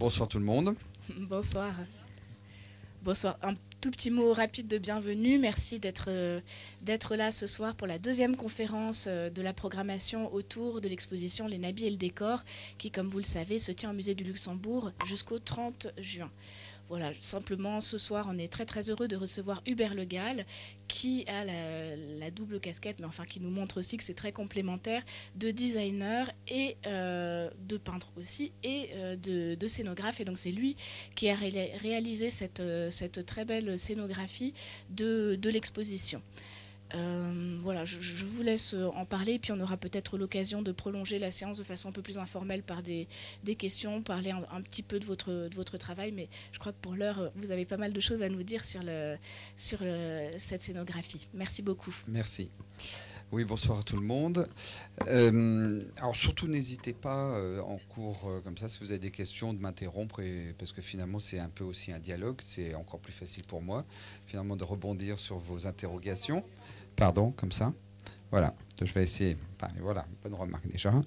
bonsoir tout le monde. Bonsoir. Bonsoir. Un tout petit mot rapide de bienvenue. Merci d'être euh, là ce soir pour la deuxième conférence euh, de la programmation autour de l'exposition Les Nabis et le décor, qui, comme vous le savez, se tient au musée du Luxembourg jusqu'au 30 juin. Voilà, simplement ce soir, on est très très heureux de recevoir Hubert Le Gall, qui a la, double casquette, mais enfin qui nous montre aussi que c'est très complémentaire, de designer et euh, de peintre aussi, et euh, de, scénographe. Et donc c'est lui qui a réalisé cette, euh, cette très belle scénographie de l'exposition. Euh, voilà, je, vous laisse en parler, puis on aura peut-être l'occasion de prolonger la séance de façon un peu plus informelle par des, questions, parler un, petit peu de votre, travail, mais je crois que pour l'heure, vous avez pas mal de choses à nous dire sur, cette scénographie. Merci beaucoup. Merci. Oui, bonsoir à tout le monde. Euh, alors surtout, n'hésitez pas euh, en cours comme ça, si vous avez des questions, de m'interrompre, parce que finalement, c'est un peu aussi un dialogue. C'est encore plus facile pour moi, finalement, de rebondir sur vos interrogations pardon, comme ça. Voilà, je vais essayer. voilà, bonne remarque déjà.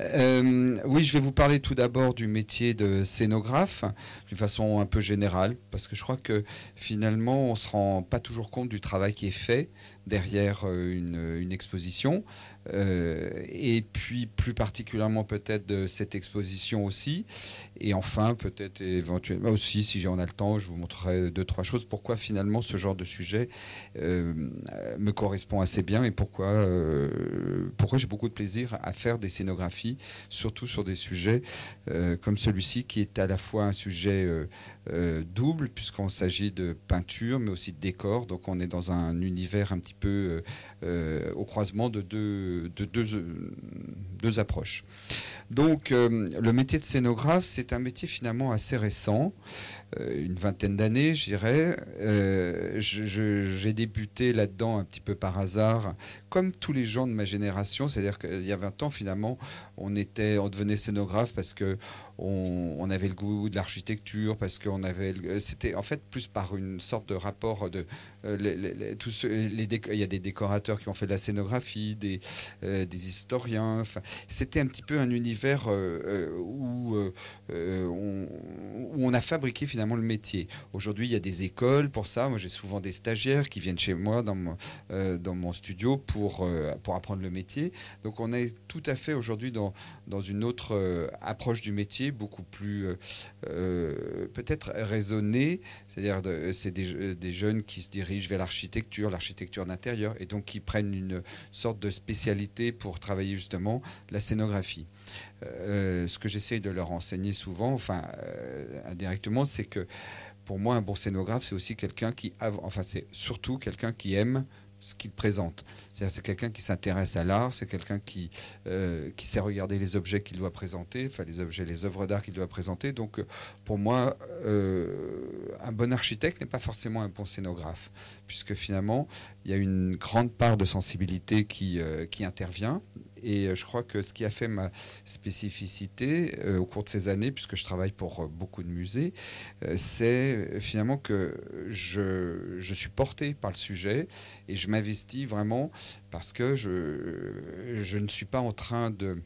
Euh, oui, je vais vous parler tout d'abord du métier de scénographe, d'une façon un peu générale, parce que je crois que finalement, on ne se rend pas toujours compte du travail qui est fait derrière euh, une, exposition, euh, et puis plus particulièrement peut-être de cette exposition aussi. Et enfin, peut-être éventuellement aussi, si j'en ai le temps, je vous montrerai deux, trois choses, pourquoi finalement ce genre de sujet euh, me correspond assez bien et pourquoi, pourquoi j'ai beaucoup de plaisir à faire des scénographies, surtout sur des sujets comme celui-ci, qui est à la fois un sujet double, puisqu'on s'agit de peinture, mais aussi de décor. Donc on est dans un univers un petit peu euh, euh, au croisement de deux, de deux, deux approches. Donc euh, le métier de scénographe, c'est un métier finalement assez récent. Euh, une vingtaine d'années, je dirais. Euh, j'ai débuté là-dedans un petit peu par hasard, comme tous les gens de ma génération. C'est-à-dire qu'il y a 20 ans, finalement, on, était, on devenait scénographe parce que on, avait le goût de l'architecture, parce qu'on avait. C'était en fait plus par une sorte de rapport de. Euh, tous les il y a des décorateurs qui ont fait de la scénographie, des, des historiens. C'était un petit peu un univers où, on, où on a fabriqué finalement le métier. Aujourd'hui, il y a des écoles pour ça. Moi, j'ai souvent des stagiaires qui viennent chez moi dans mon, euh, dans mon studio pour, euh, pour apprendre le métier. Donc, on est tout à fait aujourd'hui dans, dans une autre euh, approche du métier, beaucoup plus peut-être raisonnée. C'est-à-dire, c'est des, des, jeunes qui se dirigent vers l'architecture, l'architecture d'intérieur, et donc qui prennent une sorte de spécialité pour travailler justement la scénographie. Euh, ce que j'essaie de leur enseigner souvent, enfin euh, indirectement, c'est que pour moi, un bon scénographe, c'est aussi quelqu'un qui, enfin, c'est surtout quelqu'un qui aime ce qu'il présente. C'est quelqu'un qui s'intéresse à l'art, c'est quelqu'un qui, euh, qui sait regarder les objets qu'il doit présenter, enfin les objets, les œuvres d'art qu'il doit présenter. Donc pour moi, un bon architecte n'est pas forcément un bon scénographe, puisque finalement, il y a une grande part de sensibilité qui, qui intervient et euh, je crois que ce qui a fait ma spécificité euh, au cours de ces années, puisque je travaille pour euh, beaucoup de musées, c'est finalement que je, je, suis porté par le sujet et je m'investis vraiment parce que je, je ne suis pas en train de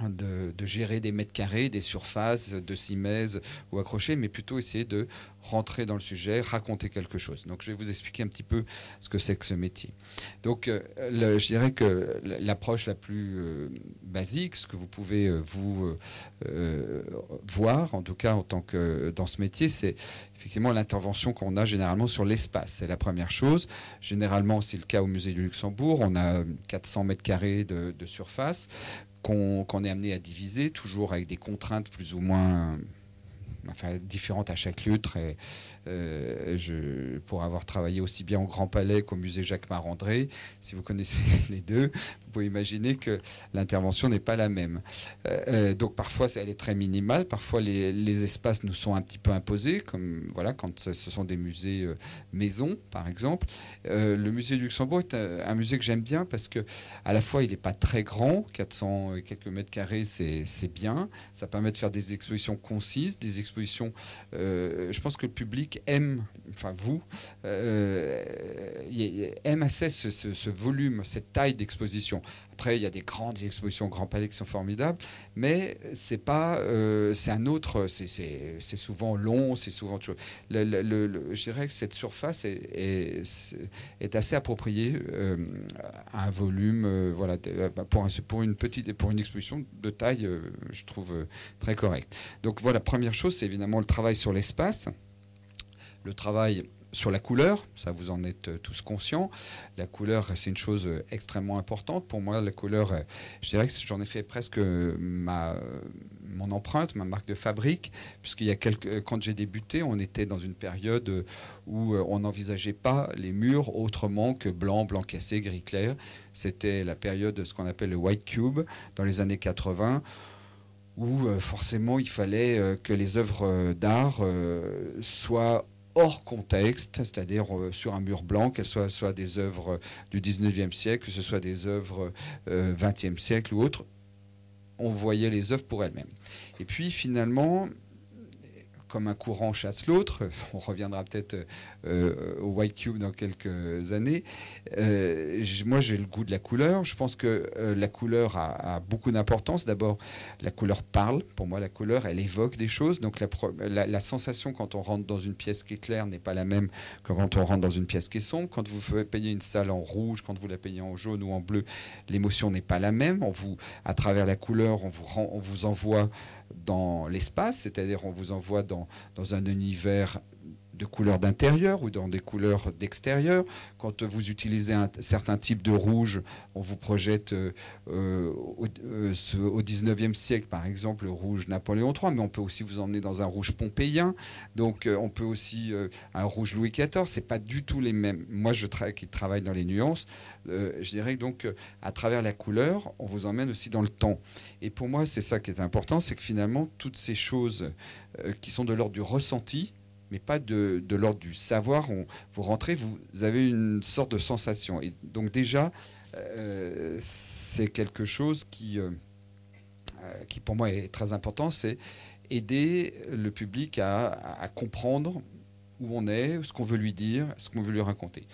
de, gérer des mètres carrés, des surfaces, de simèse ou accrocher, mais plutôt essayer de rentrer dans le sujet, raconter quelque chose. Donc je vais vous expliquer un petit peu ce que c'est que ce métier. Donc euh, je dirais que l'approche la plus euh, basique, ce que vous pouvez euh, vous voir, en tout cas en tant que dans ce métier, c'est effectivement l'intervention qu'on a généralement sur l'espace. C'est la première chose. Généralement, c'est le cas au musée du Luxembourg. On a 400 mètres carrés de surface qu'on est amené à diviser, toujours avec des contraintes plus ou moins enfin, différentes à chaque lieu, euh, pour avoir travaillé aussi bien au Grand Palais qu'au musée Jacques Marandré, si vous connaissez les deux, vous pouvez imaginer que l'intervention n'est pas la même. Euh, euh, donc parfois elle est très minimale, parfois les, espaces nous sont un petit peu imposés, comme voilà quand ce sont des musées maisons par exemple. le musée du Luxembourg est un, musée que j'aime bien parce que à la fois il n'est pas très grand, 400 et quelques mètres carrés c'est bien, ça permet de faire des expositions concises, des expositions. je pense que le public aime, enfin vous, euh, aime assez ce, volume, cette taille d'exposition. Après, il y a des grandes expositions Grand Palais qui sont formidables, mais c'est pas, euh, c'est un autre, c'est souvent long, c'est souvent autre chose. je dirais que cette surface est, assez appropriée euh, à un volume, voilà, pour, pour, une petite, pour une exposition de taille, je trouve très correcte. Donc voilà, première chose, c'est évidemment le travail sur l'espace, le travail sur la couleur, ça vous en êtes euh, tous conscients. La couleur, c'est une chose euh, extrêmement importante. Pour moi, la couleur, euh, je dirais que j'en ai fait presque ma, mon empreinte, ma marque de fabrique, puisqu'il y a quelques, quand j'ai débuté, on était dans une période où on n'envisageait pas les murs autrement que blanc, blanc cassé, gris clair. C'était la période de ce qu'on appelle le white cube dans les années 80 où forcément il fallait que les œuvres d'art soient hors contexte, c'est-à-dire euh, sur un mur blanc, qu'elles soient soit des œuvres du 19e siècle, que ce soit des œuvres 20e euh, siècle ou autres, on voyait les œuvres pour elles-mêmes. Et puis finalement, comme un courant chasse l'autre. On reviendra peut-être euh, au White Cube dans quelques années. Euh, moi, j'ai le goût de la couleur. Je pense que euh, la couleur a, beaucoup d'importance. D'abord, la couleur parle. Pour moi, la couleur, elle évoque des choses. Donc, la, sensation quand on rentre dans une pièce qui est claire n'est pas la même que quand on rentre dans une pièce qui est sombre. Quand vous payez une salle en rouge, quand vous la payez en jaune ou en bleu, l'émotion n'est pas la même. On vous, à travers la couleur, on vous, on vous envoie dans l'espace, c'est-à-dire on vous envoie dans, un univers de couleurs d'intérieur ou dans des couleurs d'extérieur. Quand vous utilisez un certain type de rouge, on vous projette euh, euh, au, 19e siècle, par exemple, le rouge Napoléon III, mais on peut aussi vous emmener dans un rouge pompéien. Donc euh, on peut aussi un rouge Louis XIV. C'est pas du tout les mêmes. Moi, je qui travaille dans les nuances, je dirais donc à travers la couleur, on vous emmène aussi dans le temps. Et pour moi, c'est ça qui est important, c'est que finalement toutes ces choses qui sont de l'ordre du ressenti, mais pas de, l'ordre du savoir. vous rentrez, vous avez une sorte de sensation. Et donc déjà, euh, c'est quelque chose qui, euh, euh, qui pour moi est très important, c'est aider le public à, comprendre où on est, ce qu'on veut lui dire, ce qu'on veut lui raconter.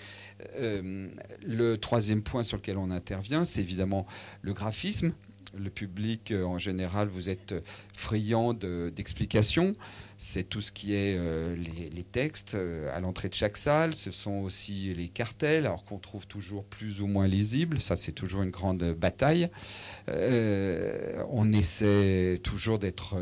le troisième point sur lequel on intervient, c'est évidemment le graphisme. Le public, en général, vous êtes friand d'explications c'est tout ce qui est euh, les, textes euh, à l'entrée de chaque salle. Ce sont aussi les cartels, alors qu'on trouve toujours plus ou moins lisibles. Ça, c'est toujours une grande bataille. Euh, on essaie toujours d'être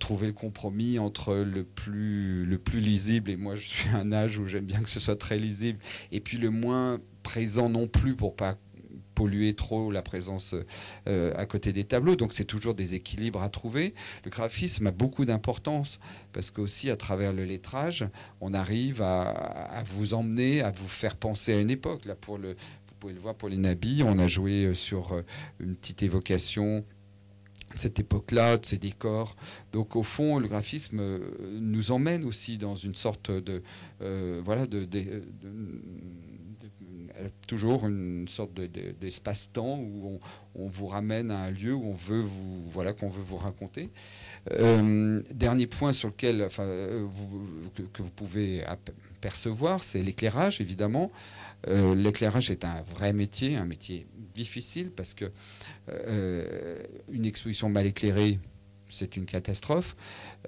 trouver le compromis entre le plus le plus lisible et moi, je suis à un âge où j'aime bien que ce soit très lisible et puis le moins présent non plus pour pas polluer trop la présence euh, à côté des tableaux. Donc c'est toujours des équilibres à trouver. Le graphisme a beaucoup d'importance parce qu'aussi à travers le lettrage, on arrive à, vous emmener, à vous faire penser à une époque. Là, pour le, vous pouvez le voir pour les nabis, on a joué euh, sur euh, une petite évocation cette époque-là, de ces décors. Donc au fond, le graphisme nous emmène aussi dans une sorte de, voilà, de, toujours une sorte d'espace-temps où on, vous ramène à un lieu où on veut vous, voilà, qu'on veut vous raconter. Euh, dernier point sur lequel, euh, que, vous pouvez percevoir, c'est l'éclairage, évidemment. Euh, l'éclairage est un vrai métier, un métier difficile parce que une exposition mal éclairée, c'est une catastrophe.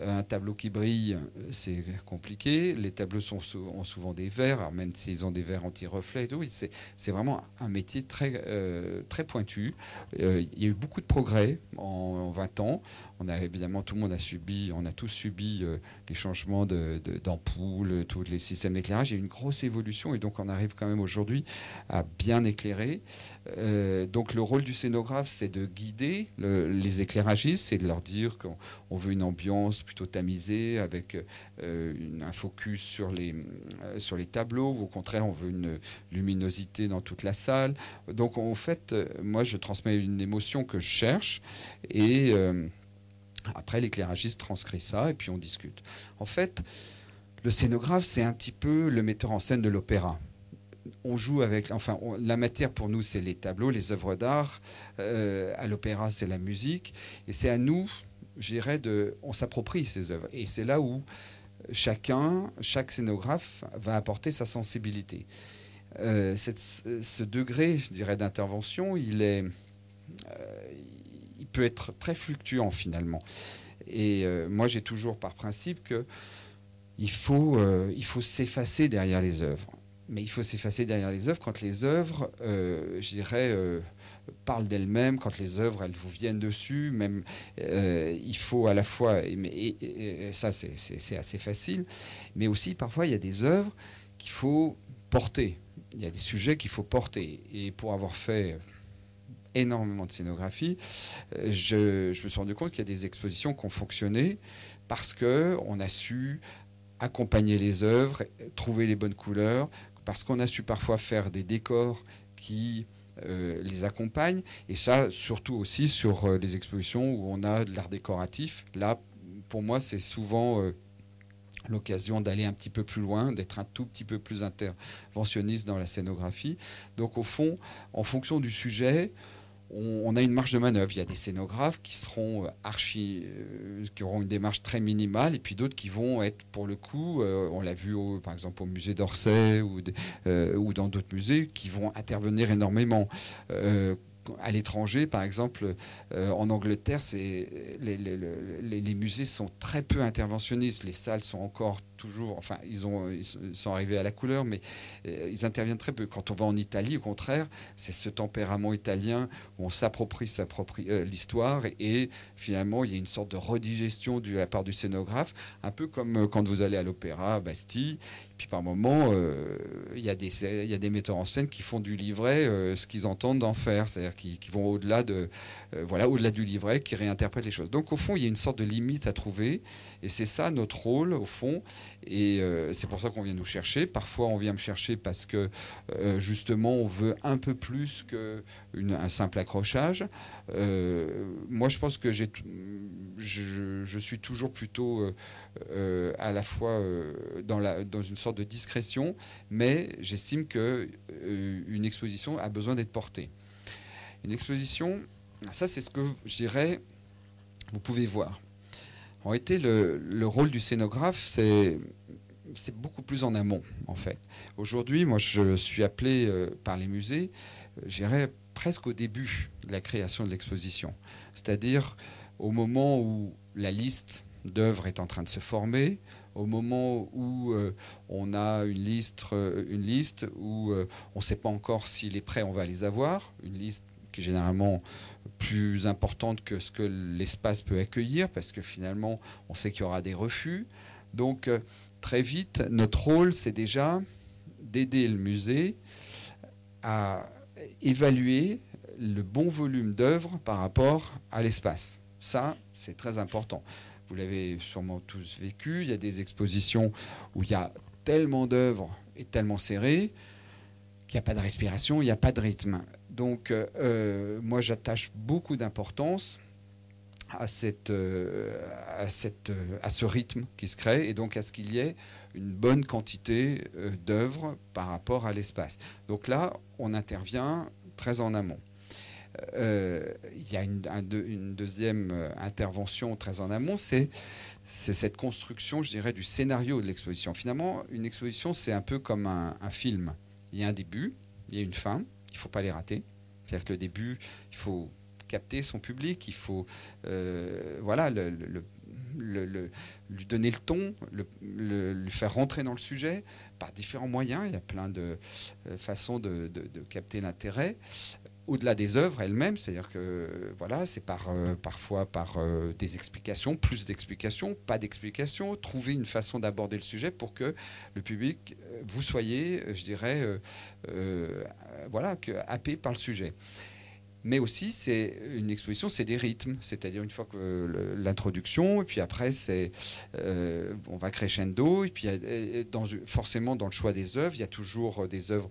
Un tableau qui brille, c'est compliqué. Les tableaux sont, ont souvent des verres, même s'ils ont des verres anti-reflets. Oui, c'est vraiment un métier très, euh, très pointu. Euh, il y a eu beaucoup de progrès en, 20 ans. On a évidemment, tout le monde a subi, on a tous subi euh, les changements d'ampoules, de, tous les systèmes d'éclairage. Il y a une grosse évolution et donc on arrive quand même aujourd'hui à bien éclairer. donc le rôle du scénographe, c'est de guider les éclairagistes, c'est de leur dire qu'on veut une ambiance plutôt tamisée avec euh, un focus sur les, euh, sur les tableaux, ou au contraire, on veut une luminosité dans toute la salle. Donc, en fait, euh, moi, je transmets une émotion que je cherche et après, l'éclairagiste transcrit ça et puis on discute. En fait, le scénographe, c'est un petit peu le metteur en scène de l'opéra on joue avec, enfin, la matière pour nous, c'est les tableaux, les œuvres d'art. à l'opéra, c'est la musique. Et c'est à nous j'irais de, on s'approprie ces œuvres. Et c'est là où chacun, chaque scénographe va apporter sa sensibilité. Euh, ce degré, je dirais, d'intervention, il est, il peut être très fluctuant finalement. Et moi, j'ai toujours par principe que il faut, il faut s'effacer derrière les œuvres. Mais il faut s'effacer derrière les œuvres quand les œuvres, je dirais, parlent d'elles-mêmes, quand les œuvres, elles vous viennent dessus, même il faut à la fois, et ça c'est assez facile, mais aussi parfois il y a des œuvres qu'il faut porter. Il y a des sujets qu'il faut porter. Et pour avoir fait énormément de scénographie, euh, je, me suis rendu compte qu'il y a des expositions qui ont fonctionné parce qu'on a su accompagner les œuvres, trouver les bonnes couleurs, parce qu'on a su parfois faire des décors qui euh, les accompagnent. Et ça, surtout aussi sur euh, les expositions où on a de l'art décoratif. Là, pour moi, c'est souvent l'occasion d'aller un petit peu plus loin, d'être un tout petit peu plus interventionniste dans la scénographie. Donc au fond, en fonction du sujet, on, a une marge de manœuvre. Il y a des scénographes qui seront euh, archi, euh, qui auront une démarche très minimale, et puis d'autres qui vont être, pour le coup, euh, on l'a vu par exemple au musée d'Orsay ou, dans d'autres musées, qui vont intervenir énormément à l'étranger, par exemple, en Angleterre, les, musées sont très peu interventionnistes. Les salles sont encore toujours, enfin, ils, ont, ils sont arrivés à la couleur, mais euh, ils interviennent très peu. Quand on va en Italie, au contraire, c'est ce tempérament italien où on s'approprie euh, l'histoire et, finalement, il y a une sorte de redigestion de la part du scénographe, un peu comme quand vous allez à l'opéra Bastille puis par moment, euh, il y, a des, y a des metteurs en scène qui font du livret euh, ce qu'ils entendent d'en faire, c'est-à-dire qui, vont au-delà de, euh, voilà, au-delà du livret, qui réinterprètent les choses. Donc au fond, il y a une sorte de limite à trouver, et c'est ça notre rôle au fond, et c'est pour ça qu'on vient nous chercher. Parfois, on vient me chercher parce que justement, on veut un peu plus qu'un simple accrochage. moi, je pense que j'ai, je, suis toujours plutôt à la fois dans, une sorte de discrétion, mais j'estime que euh, une exposition a besoin d'être portée. Une exposition, ça c'est ce que je dirais, vous pouvez voir. En réalité, le, rôle du scénographe, c'est beaucoup plus en amont, en fait. Aujourd'hui, moi, je suis appelé euh, par les musées, euh, j'irais presque au début de la création de l'exposition. C'est-à-dire au moment où la liste d'œuvres est en train de se former, au moment où euh, on a une liste, une liste où on ne sait pas encore s'il est prêt, on va les avoir, une liste qui généralement plus importante que ce que l'espace peut accueillir, parce que finalement, on sait qu'il y aura des refus. Donc, très vite, notre rôle, c'est déjà d'aider le musée à évaluer le bon volume d'œuvres par rapport à l'espace. Ça, c'est très important. Vous l'avez sûrement tous vécu. Il y a des expositions où il y a tellement d'œuvres et tellement serrées qu'il n'y a pas de respiration, il n'y a pas de rythme. Donc, euh, moi, j'attache beaucoup d'importance à, cette, euh, à, cette, euh, à ce rythme qui se crée et donc à ce qu'il y ait une bonne quantité d'œuvres par rapport à l'espace. Donc là, on intervient très en amont. Euh, il y a une, deuxième euh, intervention très en amont, c'est cette construction, je dirais, du scénario de l'exposition. Finalement, une exposition, c'est un peu comme un, film. Il y a un début, il y a une fin, il ne faut pas les rater. C'est-à-dire que le début, il faut capter son public, il faut euh, voilà, lui donner le ton, le, lui faire rentrer dans le sujet par différents moyens. Il y a plein de façons de, de capter l'intérêt au-delà des œuvres elles-mêmes, c'est-à-dire que voilà, c'est par, euh, parfois par euh, des explications, plus d'explications, pas d'explications, trouver une façon d'aborder le sujet pour que le public, euh, vous soyez, je dirais, voilà, happé par le sujet. Mais aussi, c'est une exposition, c'est des rythmes, c'est-à-dire une fois que l'introduction, et puis après, c'est, on va crescendo, et puis forcément dans le choix des œuvres, il y a toujours des œuvres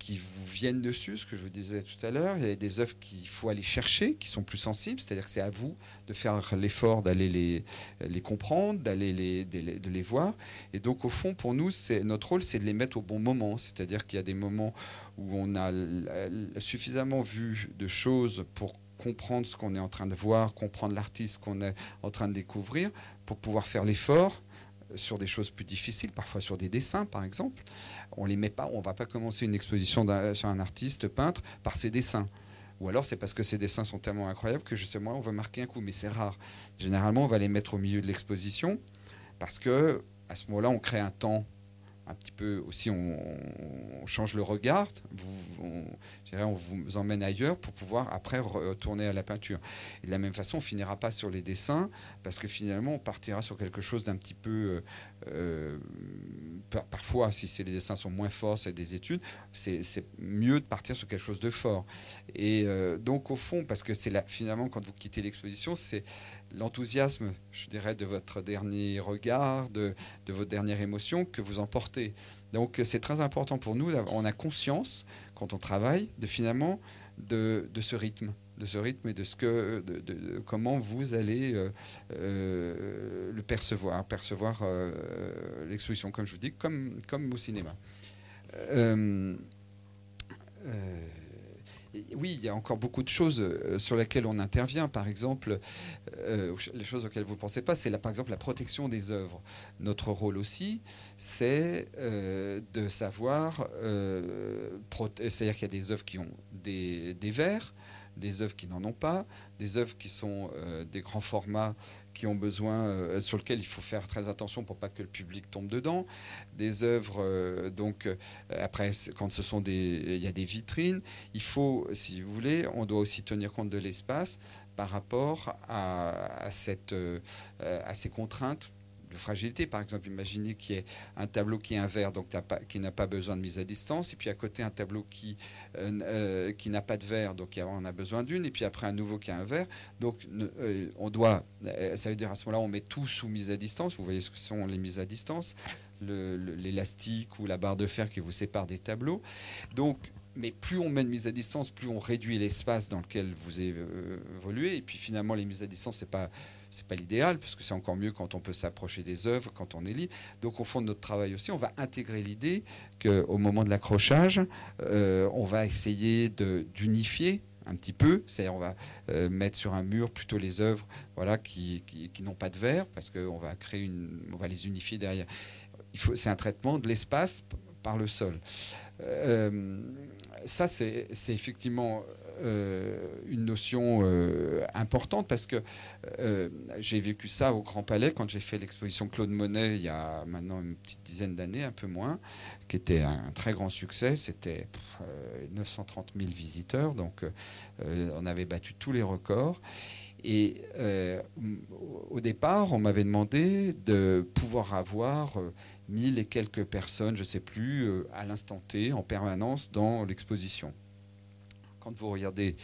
qui vous viennent dessus, ce que je vous disais tout à l'heure. Il y a des œuvres qu'il faut aller chercher, qui sont plus sensibles, c'est-à-dire que c'est à vous de faire l'effort d'aller les, les comprendre, d'aller les, de les voir. Et donc, au fond, pour nous, notre rôle, c'est de les mettre au bon moment. C'est-à-dire qu'il y a des moments où on a suffisamment vu de choses pour comprendre ce qu'on est en train de voir, comprendre l'artiste qu'on est en train de découvrir, pour pouvoir faire l'effort sur des choses plus difficiles, parfois sur des dessins par exemple. On les met pas, on va pas commencer une exposition sur un artiste peintre par ses dessins. ou alors c'est parce que ces dessins sont tellement incroyables que justement on veut marquer un coup, mais c'est rare. Généralement, on va les mettre au milieu de l'exposition parce que à ce moment-là, on crée un temps un petit peu aussi, on, change le regard, vous, on, on, vous emmène ailleurs pour pouvoir après retourner à la peinture. De la même façon, on finira pas sur les dessins parce que finalement, on partira sur quelque chose d'un petit peu, euh, euh, parfois, si les dessins sont moins forts, c'est des études, c'est mieux de partir sur quelque chose de fort. Et euh, donc, au fond, parce que c'est finalement, quand vous quittez l'exposition, c'est l'enthousiasme, je dirais, de votre dernier regard, de, de, votre dernière émotion que vous emportez. Donc c'est très important pour nous, on a conscience, quand on travaille, de finalement de, ce rythme de ce rythme et de ce que comment vous allez euh, euh, le percevoir percevoir euh, l'exposition comme je vous dis comme comme au cinéma oui, il y a encore beaucoup de choses euh, sur lesquelles on intervient. Par exemple, euh, les choses auxquelles vous ne pensez pas, c'est par exemple la protection des œuvres. Notre rôle aussi, c'est euh, de savoir, c'est-à-dire qu'il y a des œuvres qui ont des, des verres, des œuvres qui n'en ont pas, des œuvres qui sont des grands formats ont besoin, euh, sur lesquels il faut faire très attention pour pas que le public tombe dedans. Des œuvres, euh, donc euh, après, quand ce sont des, il y a des vitrines, il faut, si vous voulez, on doit aussi tenir compte de l'espace par rapport à ces contraintes de fragilité. Par exemple, imaginez qu'il y ait un tableau qui est un verre, donc qui n'a pas besoin de mise à distance, et puis à côté un tableau qui, euh, euh, qui n'a pas de verre, donc on a besoin d'une, et puis après un nouveau qui a un verre. Donc euh, on doit, ça veut dire à ce moment-là, on met tout sous mise à distance. Vous voyez ce que sont les mises à distance, l'élastique ou la barre de fer qui vous sépare des tableaux. Donc mais plus on met de mise à distance, plus on réduit l'espace dans lequel vous évoluez. Et puis finalement, les mises à distance, c'est pas c'est pas l'idéal, parce que c'est encore mieux quand on peut s'approcher des œuvres, quand on est libre. Donc au fond de notre travail aussi, on va intégrer l'idée qu'au moment de l'accrochage, euh, on va essayer d'unifier un petit peu, c'est-à-dire on va euh, mettre sur un mur plutôt les œuvres voilà, qui, qui, n'ont pas de verre, parce qu'on va créer une, on va les unifier derrière. C'est un traitement de l'espace par le sol. Euh, ça, c'est effectivement une notion euh, importante parce que euh, j'ai vécu ça au Grand Palais quand j'ai fait l'exposition Claude Monet il y a maintenant une petite dizaine d'années, un peu moins, qui était un très grand succès. C'était 930 000 visiteurs, donc on avait battu tous les records. Et au départ, on m'avait demandé de pouvoir avoir mille et quelques personnes, je ne sais plus, à l'instant T, en permanence dans l'exposition vous regardez,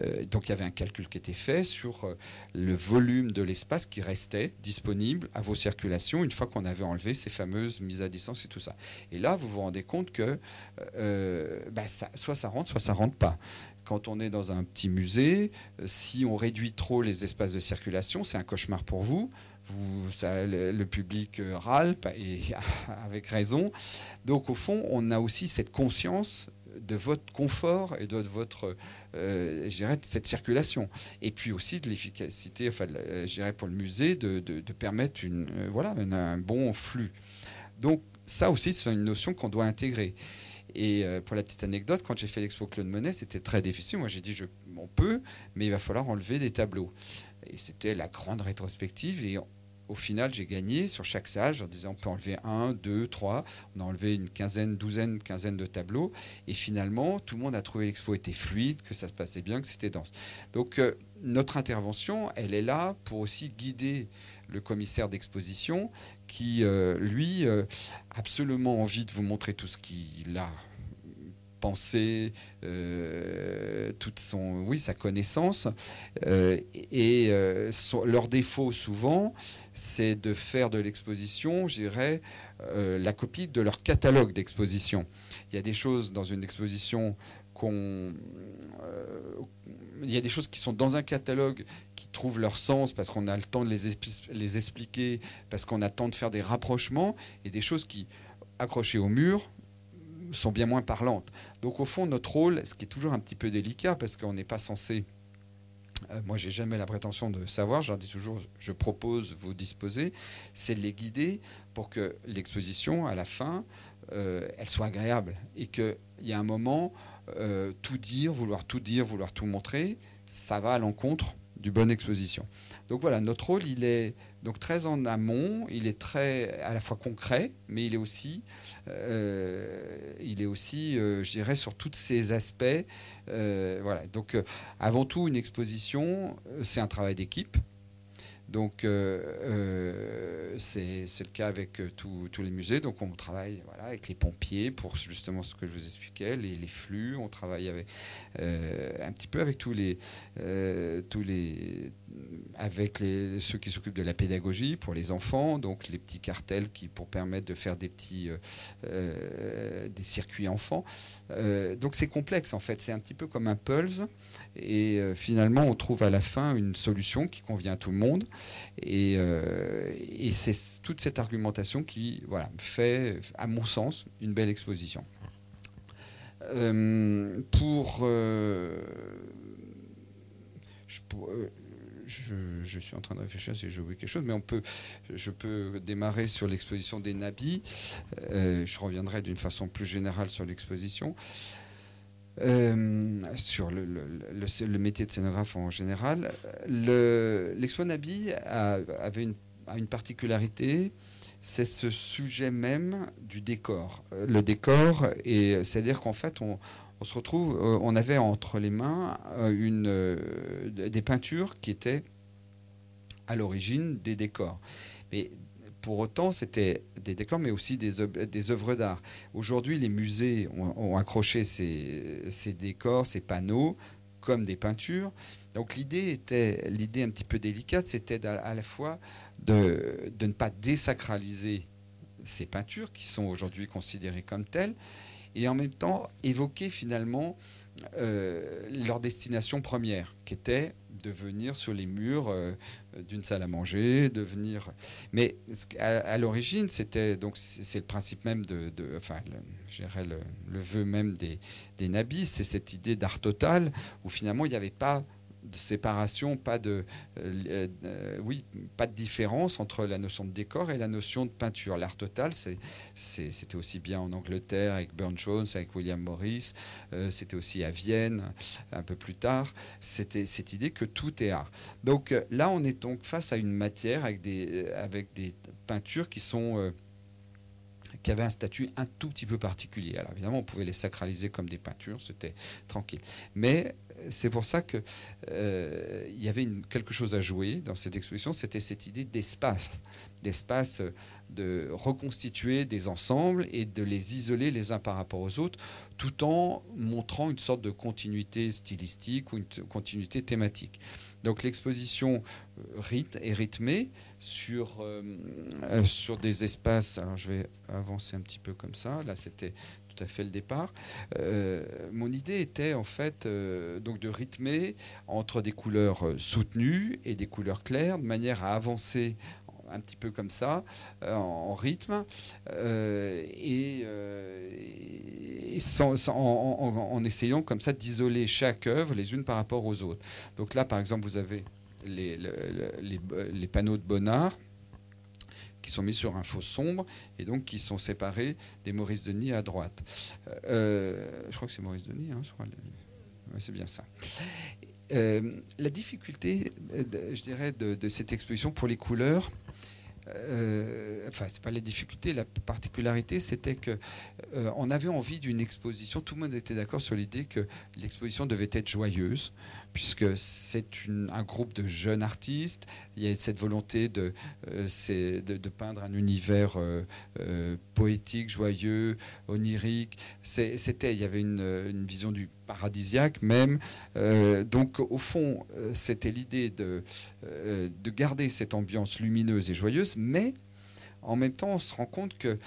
euh, donc il y avait un calcul qui était fait sur euh, le volume de l'espace qui restait disponible à vos circulations une fois qu'on avait enlevé ces fameuses mises à distance et tout ça. Et là, vous vous rendez compte que euh, bah, soit ça rentre, soit ça rentre pas. Quand on est dans un petit musée, si on réduit trop les espaces de circulation, c'est un cauchemar pour vous. Vous, ça, le, public râle, et avec raison. Donc au fond, on a aussi cette conscience de votre confort et de votre, euh, je dirais, de cette circulation. Et puis aussi de l'efficacité, enfin, je dirais, pour le musée, de, permettre une, euh, voilà, un, bon flux. Donc ça aussi, c'est une notion qu'on doit intégrer. Et euh, pour la petite anecdote, quand j'ai fait l'expo Claude Monet, c'était très difficile. Moi, j'ai dit, je, on peut, mais il va falloir enlever des tableaux. Et c'était la grande rétrospective. Et au final, j'ai gagné sur chaque sage en disant on peut enlever un, deux, trois. On a enlevé une quinzaine, douzaine, quinzaine de tableaux. Et finalement, tout le monde a trouvé l'expo était fluide, que ça se passait bien, que c'était dense. Donc, euh, notre intervention, elle est là pour aussi guider le commissaire d'exposition qui, euh, lui, euh, absolument envie de vous montrer tout ce qu'il a pensée, euh, toute son, oui, sa connaissance. Euh, et euh, leur défaut souvent, c'est de faire de l'exposition, je dirais, la copie de leur catalogue d'exposition. Il y a des choses dans une exposition qu'on il y a des choses qui sont dans un catalogue qui trouvent leur sens parce qu'on a le temps de les, les expliquer, parce qu'on a le temps de faire des rapprochements, et des choses qui, accrochées au mur, sont bien moins parlantes. Donc au fond, notre rôle, ce qui est toujours un petit peu délicat, parce qu'on n'est pas censé moi, j'ai jamais la prétention de savoir. Je leur dis toujours, je propose, vous disposez. C'est de les guider pour que l'exposition, à la fin, elle soit agréable et qu'il y a un moment, tout dire, vouloir tout dire, vouloir tout montrer, ça va à l'encontre du bonne exposition. Donc voilà, notre rôle, il est donc très en amont, il est très à la fois concret, mais il est aussi, euh, euh, je dirais, sur tous ces aspects. Euh, voilà. Donc avant tout, une exposition, c'est un travail d'équipe. Donc, euh, euh, c'est le cas avec euh, tous les musées. Donc, on travaille voilà, avec les pompiers pour justement ce que je vous expliquais, les, flux. On travaille avec, un petit peu avec tous les, tous les, avec les, ceux qui s'occupent de la pédagogie pour les enfants, donc les petits cartels qui pour permettre de faire des petits des circuits enfants. donc c'est complexe en fait, c'est un petit peu comme un pulse et finalement on trouve à la fin une solution qui convient à tout le monde. Euh, et, c'est toute cette argumentation qui voilà, fait, à mon sens, une belle exposition. Euh, pour, euh, je, suis en train de réfléchir si j'ai oublié quelque chose, mais on peut, je peux démarrer sur l'exposition des nabis. je reviendrai d'une façon plus générale sur l'exposition. Euh, sur le, métier de scénographe en général. L'Expo Nabi avait une, a une particularité, c'est ce sujet même du décor. Euh, le décor, c'est-à-dire qu'en fait, on, se retrouve, euh, on avait entre les mains des peintures qui étaient à l'origine des décors. Pour autant, c'était des décors, mais aussi des, œuvres d'art. Aujourd'hui, les musées ont, accroché ces, décors, ces panneaux, comme des peintures. Donc l'idée était, l'idée un petit peu délicate, c'était à, la fois de, de, ne pas désacraliser ces peintures qui sont aujourd'hui considérées comme telles, et en même temps évoquer finalement euh, leur destination première, qui était de venir sur les murs euh, d'une salle à manger, de venir. Mais à, l'origine, c'était donc c'est le principe même de, enfin, le, le, le, vœu même des, des nabis, c'est cette idée d'art total où finalement il n'y avait pas de séparation, pas de, euh, euh, oui, pas de différence entre la notion de décor et la notion de peinture. L'art total, c'était aussi bien en Angleterre avec Burne Jones, avec William Morris, euh, c'était aussi à Vienne un peu plus tard. C'était cette idée que tout est art. Donc là, on est donc face à une matière avec des, peintures qui qui avaient un statut un tout petit peu particulier. Alors évidemment, on pouvait les sacraliser comme des peintures, c'était tranquille. Mais c'est pour ça qu'il euh, y avait quelque chose à jouer dans cette exposition, c'était cette idée d'espace, d'espace de reconstituer des ensembles et de les isoler les uns par rapport aux autres, tout en montrant une sorte de continuité stylistique ou une continuité thématique. Donc l'exposition euh, est rythmée sur, euh, euh, sur des espaces. Alors je vais avancer un petit peu comme ça. Là, c'était fait le départ. mon idée était en fait donc de rythmer entre des couleurs soutenues et des couleurs claires, de manière à avancer un petit peu comme ça, en, rythme, et, en, essayant comme ça d'isoler chaque œuvre les unes par rapport aux autres. Donc là, par exemple, vous avez les, les, panneaux de Bonnard qui sont mis sur un faux sombre et donc qui sont séparés des Maurice Denis à droite. Euh, je crois que c'est Maurice Denis, hein, c'est bien ça. Euh, la difficulté, je dirais, de, cette exposition pour les couleurs, euh, enfin, c'est pas les difficultés, la particularité, c'était que euh, on avait envie d'une exposition. Tout le monde était d'accord sur l'idée que l'exposition devait être joyeuse, puisque c'est un groupe de jeunes artistes. Il y a cette volonté de, euh, de, peindre un univers poétique, joyeux, onirique. C'était, il y avait une vision du paradisiaque même. Euh, donc au fond, euh, c'était l'idée de, euh, de garder cette ambiance lumineuse et joyeuse, mais en même temps, on se rend compte que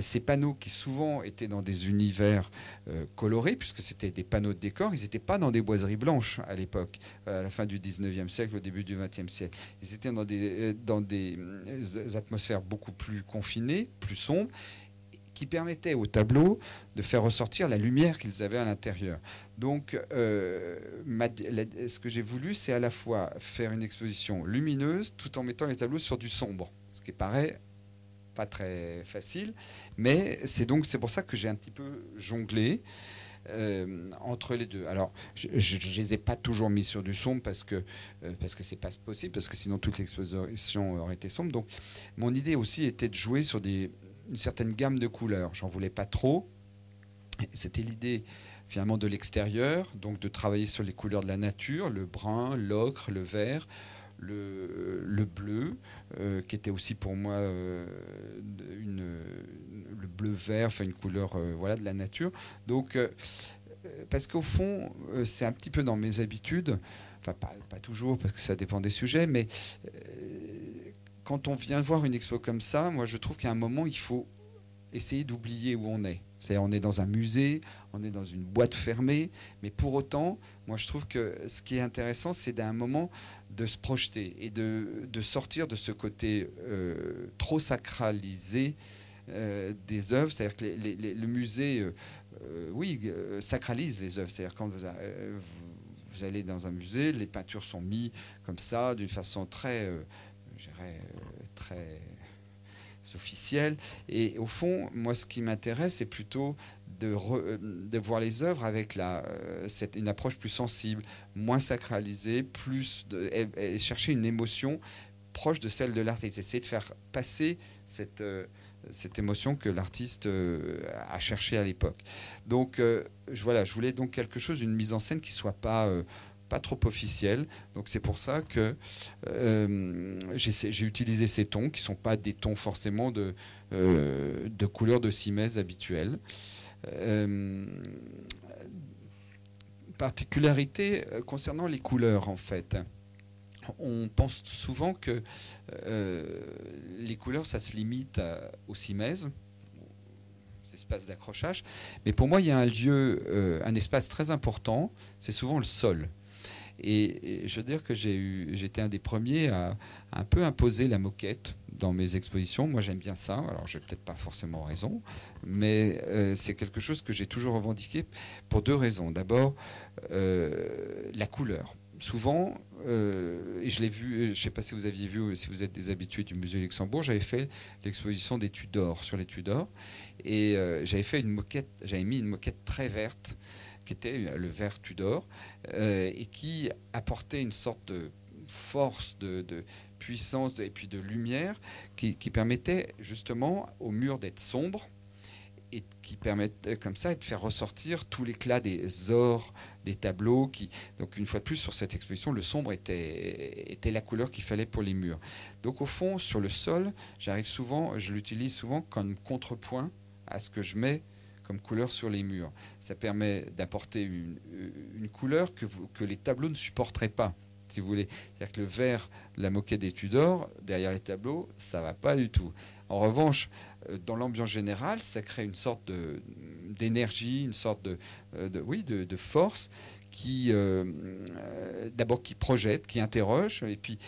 ces panneaux qui souvent étaient dans des univers colorés, puisque c'était des panneaux de décor, ils n'étaient pas dans des boiseries blanches à l'époque, à la fin du 19e siècle, au début du 20e siècle. Ils étaient dans des, dans des atmosphères beaucoup plus confinées, plus sombres, qui permettait au tableau de faire ressortir la lumière qu'ils avaient à l'intérieur. Donc, euh, ce que j'ai voulu, c'est à la fois faire une exposition lumineuse tout en mettant les tableaux sur du sombre, ce qui paraît pas très facile, mais c'est donc c'est pour ça que j'ai un petit peu jonglé. Euh, entre les deux. Alors, je ne les ai pas toujours mis sur du sombre parce que euh, parce c'est pas possible, parce que sinon toute l'exposition aurait été sombre. Donc, mon idée aussi était de jouer sur des, une certaine gamme de couleurs. J'en voulais pas trop. C'était l'idée finalement de l'extérieur, donc de travailler sur les couleurs de la nature, le brun, l'ocre, le vert, le, le bleu, euh, qui était aussi pour moi euh, le bleu vert, enfin une couleur euh, voilà de la nature. Donc parce qu'au fond, c'est un petit peu dans mes habitudes, enfin pas, toujours parce que ça dépend des sujets, mais quand on vient voir une expo comme ça, moi je trouve qu'à un moment il faut essayer d'oublier où on est. C'est-à-dire on est dans un musée, on est dans une boîte fermée, mais pour autant, moi je trouve que ce qui est intéressant, c'est d'un moment de se projeter et de, sortir de ce côté euh, trop sacralisé euh, des œuvres. C'est-à-dire que le musée, euh, oui, sacralise les œuvres. C'est-à-dire quand vous, allez dans un musée, les peintures sont mises comme ça, d'une façon très, dirais, très officielle. Et au fond, moi, ce qui m'intéresse, c'est plutôt de, de, voir les œuvres avec la, euh, cette, une approche plus sensible, moins sacralisée, plus et, chercher une émotion proche de celle de l'artiste. Essayer de faire passer cette, euh, cette émotion que l'artiste euh, a cherché à l'époque. Donc, je, voilà, je voulais donc quelque chose, une mise en scène qui soit pas pas trop officiel. Donc c'est pour ça que euh, j'ai utilisé ces tons qui ne sont pas des tons forcément de, euh, de couleur de simèse habituelle. Euh, particularité concernant les couleurs en fait. On pense souvent que les couleurs, ça se limite aux simèses, espaces d'accrochage. Mais pour moi, il y a un lieu, un espace très important, c'est souvent le sol. Et, je veux dire que j'ai eu, j'étais un des premiers à, un peu imposer la moquette dans mes expositions. Moi, j'aime bien ça. Alors, j'ai peut-être pas forcément raison, mais euh, c'est quelque chose que j'ai toujours revendiqué pour deux raisons. D'abord, euh, la couleur. Souvent, euh, et je l'ai vu, je ne sais pas si vous aviez vu, si vous êtes des habitués du musée Luxembourg, j'avais fait l'exposition des Tudors sur les Tudors, et j'avais fait une moquette, j'avais mis une moquette très verte qui était le vert Tudor, euh, et qui apportait une sorte de force, de, puissance et puis de lumière qui, permettait justement au mur d'être sombre et qui permettait comme ça de faire ressortir tout l'éclat des ors, des tableaux. Qui, donc une fois de plus sur cette exposition, le sombre était, était la couleur qu'il fallait pour les murs. Donc au fond, sur le sol, j'arrive souvent, je l'utilise souvent comme contrepoint à ce que je mets comme couleur sur les murs. Ça permet d'apporter une, couleur que, les tableaux ne supporteraient pas si vous voulez. C'est-à-dire que le vert, la moquette des Tudors, derrière les tableaux, ça va pas du tout. En revanche, euh, dans l'ambiance générale, ça crée une sorte d'énergie, une sorte de, euh, oui, de, force qui, euh, d'abord, qui projette, qui interroge, et puis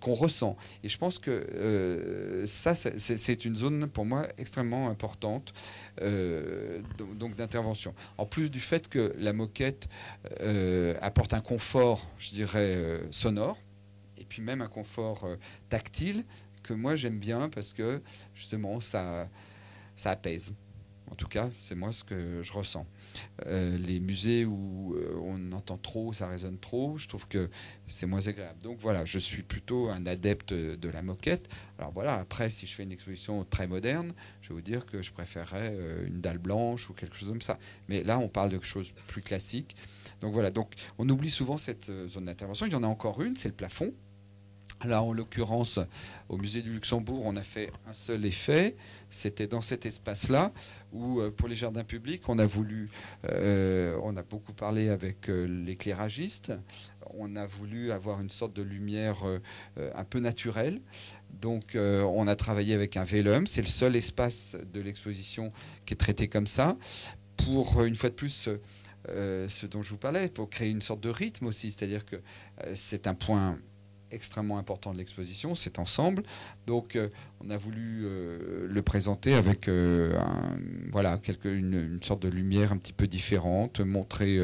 qu'on ressent. Et je pense que ça, c'est une zone pour moi extrêmement importante donc d'intervention. En plus du fait que la moquette apporte un confort, je dirais, sonore, et puis même un confort tactile que moi j'aime bien parce que justement ça, ça apaise. En tout cas, c'est moi ce que je ressens. Euh, les musées où euh, on entend trop, ça résonne trop, je trouve que c'est moins agréable. Donc voilà, je suis plutôt un adepte de la moquette. Alors voilà, après, si je fais une exposition très moderne, je vais vous dire que je préférerais euh, une dalle blanche ou quelque chose comme ça. Mais là, on parle de quelque chose plus classique. Donc voilà, donc on oublie souvent cette zone d'intervention. Il y en a encore une, c'est le plafond. Là, en l'occurrence, au musée du Luxembourg, on a fait un seul effet. C'était dans cet espace-là où, euh, pour les jardins publics, on a voulu, euh, on a beaucoup parlé avec euh, l'éclairagiste. On a voulu avoir une sorte de lumière un peu naturelle. Donc, on a travaillé avec un vélum. C'est le seul espace de l'exposition qui est traité comme ça. Pour, une fois de plus, ce dont je vous parlais, pour créer une sorte de rythme aussi. C'est-à-dire que c'est un point extrêmement important de l'exposition, cet ensemble. Donc, euh, on a voulu euh, le présenter avec euh, voilà, quelque, une, sorte de lumière un petit peu différente, montrer,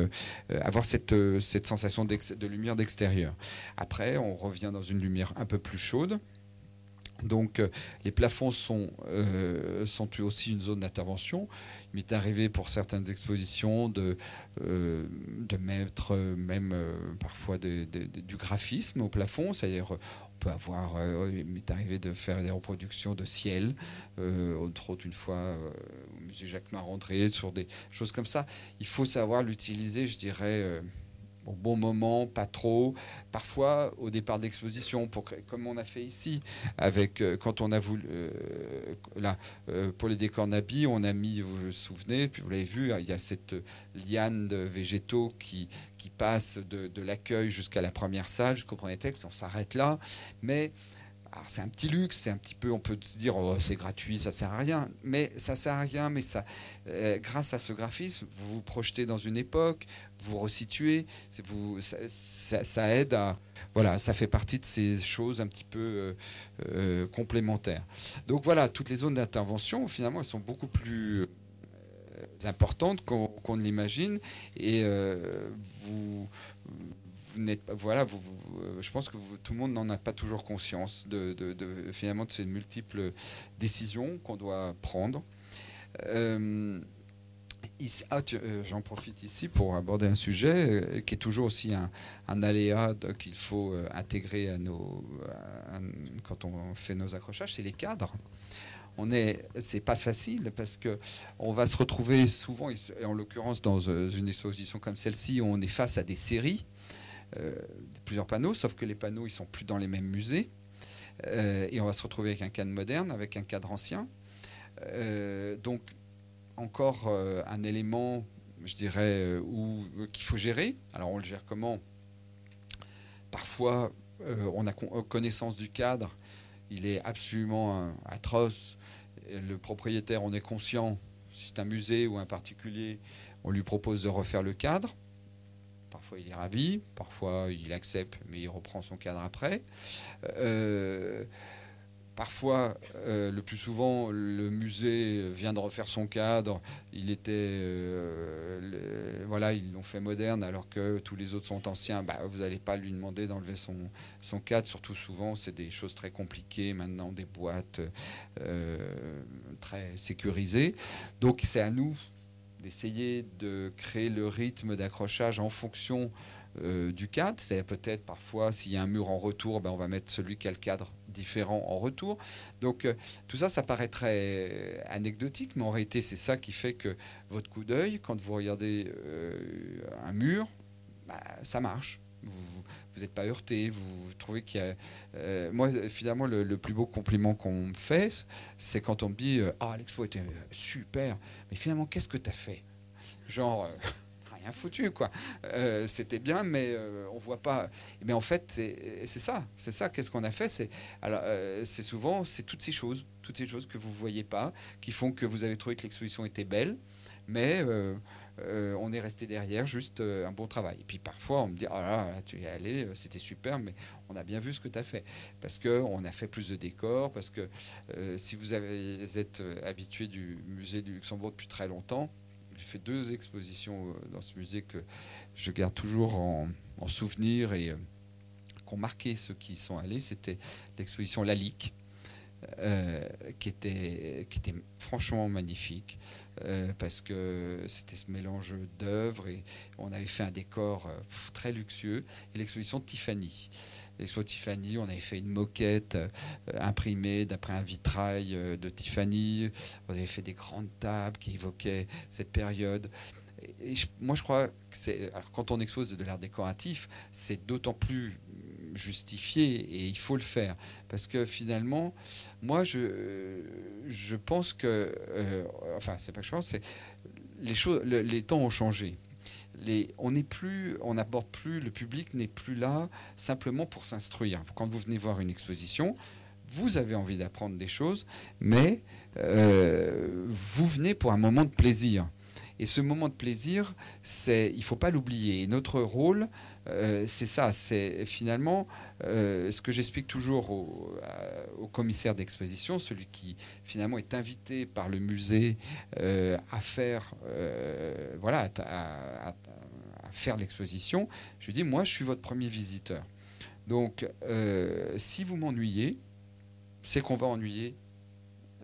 avoir cette, cette sensation de lumière d'extérieur. Après, on revient dans une lumière un peu plus chaude. Donc euh, les plafonds sont, euh, sont aussi une zone d'intervention. Il m'est arrivé pour certaines expositions de, euh, de mettre même parfois du graphisme au plafond, c'est-à-dire peut avoir, il m'est arrivé de faire des reproductions de ciel, entre autres une fois au musée Jacques Marandré, sur des choses comme ça. Il faut savoir l'utiliser, je dirais au bon moment, pas trop. Parfois, au départ de l'exposition, comme on a fait ici, avec euh, quand on a voulu euh, là euh, pour les décors Nabi, on a mis, vous vous souvenez, puis vous l'avez vu, il y a cette liane de végétaux qui qui passe de, de l'accueil jusqu'à la première salle, jusqu'au premier texte. On s'arrête là, mais c'est un petit luxe, c'est un petit peu, on peut se dire, oh, c'est gratuit, ça sert à rien. Mais ça sert à rien, mais ça, euh, grâce à ce graphisme, vous vous projetez dans une époque, vous resituez, vous, ça, aide à, voilà, ça fait partie de ces choses un petit peu euh, euh, complémentaires. Donc voilà, toutes les zones d'intervention, finalement, elles sont beaucoup plus importantes qu'on ne l'imagine, et vous voilà, vous, je pense que tout le monde n'en a pas toujours conscience de, finalement de ces multiples décisions qu'on doit prendre. Euh, euh, j'en profite ici pour aborder un sujet euh, qui est toujours aussi un, aléa qu'il faut intégrer à nos, quand on fait nos accrochages, c'est les cadres on est, c'est pas facile parce que on va se retrouver souvent, et en l'occurrence dans une exposition comme celle-ci, on est face à des séries euh, plusieurs panneaux, sauf que les panneaux, ils sont plus dans les mêmes musées. Euh, et on va se retrouver avec un cadre moderne, avec un cadre ancien. Euh, donc, encore un élément, je dirais, où, qu'il faut gérer. Alors, on le gère comment? Parfois, on a connaissance du cadre, il est absolument atroce. Le propriétaire, on est conscient, si c'est un musée ou un particulier, on lui propose de refaire le cadre. Parfois il est ravi, parfois il accepte, mais il reprend son cadre après. Euh, parfois, euh, le plus souvent, le musée vient de refaire son cadre. Il était, euh, voilà, ils l'ont fait moderne alors que tous les autres sont anciens. Bah, vous n'allez pas lui demander d'enlever son, son cadre. Surtout souvent, c'est des choses très compliquées maintenant, des boîtes très sécurisées. Donc c'est à nous d'essayer de créer le rythme d'accrochage en fonction euh, du cadre. C'est peut-être parfois, s'il y a un mur en retour, ben, on va mettre celui qui a le cadre différent en retour. Donc euh, tout ça, ça paraît très anecdotique, mais en réalité, c'est ça qui fait que votre coup d'œil, quand vous regardez euh, un mur, ben, ça marche. N'êtes pas heurté, vous trouvez qu'il y a... moi, finalement, le, plus beau compliment qu'on me fait, c'est quand on me dit Ah, l'expo était super, mais finalement, qu'est-ce que tu as fait? Genre, euh, rien foutu, quoi. Euh, c'était bien, mais euh, on voit pas. Mais en fait, c'est ça. C'est ça. Qu'est-ce qu'on a fait C'est souvent, c'est toutes ces choses, toutes ces choses que vous voyez pas, qui font que vous avez trouvé que l'exposition était belle, mais on est resté derrière, juste un bon travail. Et puis parfois, on me dit, ah là, tu es allé, c'était super, mais on a bien vu ce que tu as fait. Parce qu'on a fait plus de décors, parce que si vous avez, êtes habitué du musée du Luxembourg depuis très longtemps, j'ai fait deux expositions dans ce musée que je garde toujours en, souvenir et qui ont marqué ceux qui y sont allés. C'était l'exposition Lalique euh, qui, était, franchement magnifique euh, parce que c'était ce mélange d'œuvres et on avait fait un décor euh, très luxueux et l'exposition Tiffany. L'exposition Tiffany, on avait fait une moquette imprimée d'après un vitrail de Tiffany. On avait fait des grandes tables qui évoquaient cette période. Moi, je crois que quand on expose de l'art décoratif, c'est d'autant plus justifié et il faut le faire. Parce que finalement, moi, je, je pense que. Euh, enfin, c'est pas que je pense, c'est. Les, choses, les temps ont changé. Les, on n'est plus, on n'aborde plus, le public n'est plus là simplement pour s'instruire. Quand vous venez voir une exposition, vous avez envie d'apprendre des choses, mais euh, vous venez pour un moment de plaisir. Et ce moment de plaisir, il ne faut pas l'oublier. Et notre rôle, euh, c'est ça, c'est finalement euh, ce que j'explique toujours au, commissaire d'exposition, celui qui finalement est invité par le musée euh, à faire, voilà, à, faire l'exposition. Je lui dis, moi, je suis votre premier visiteur. Donc, si vous m'ennuyez, c'est qu'on va ennuyer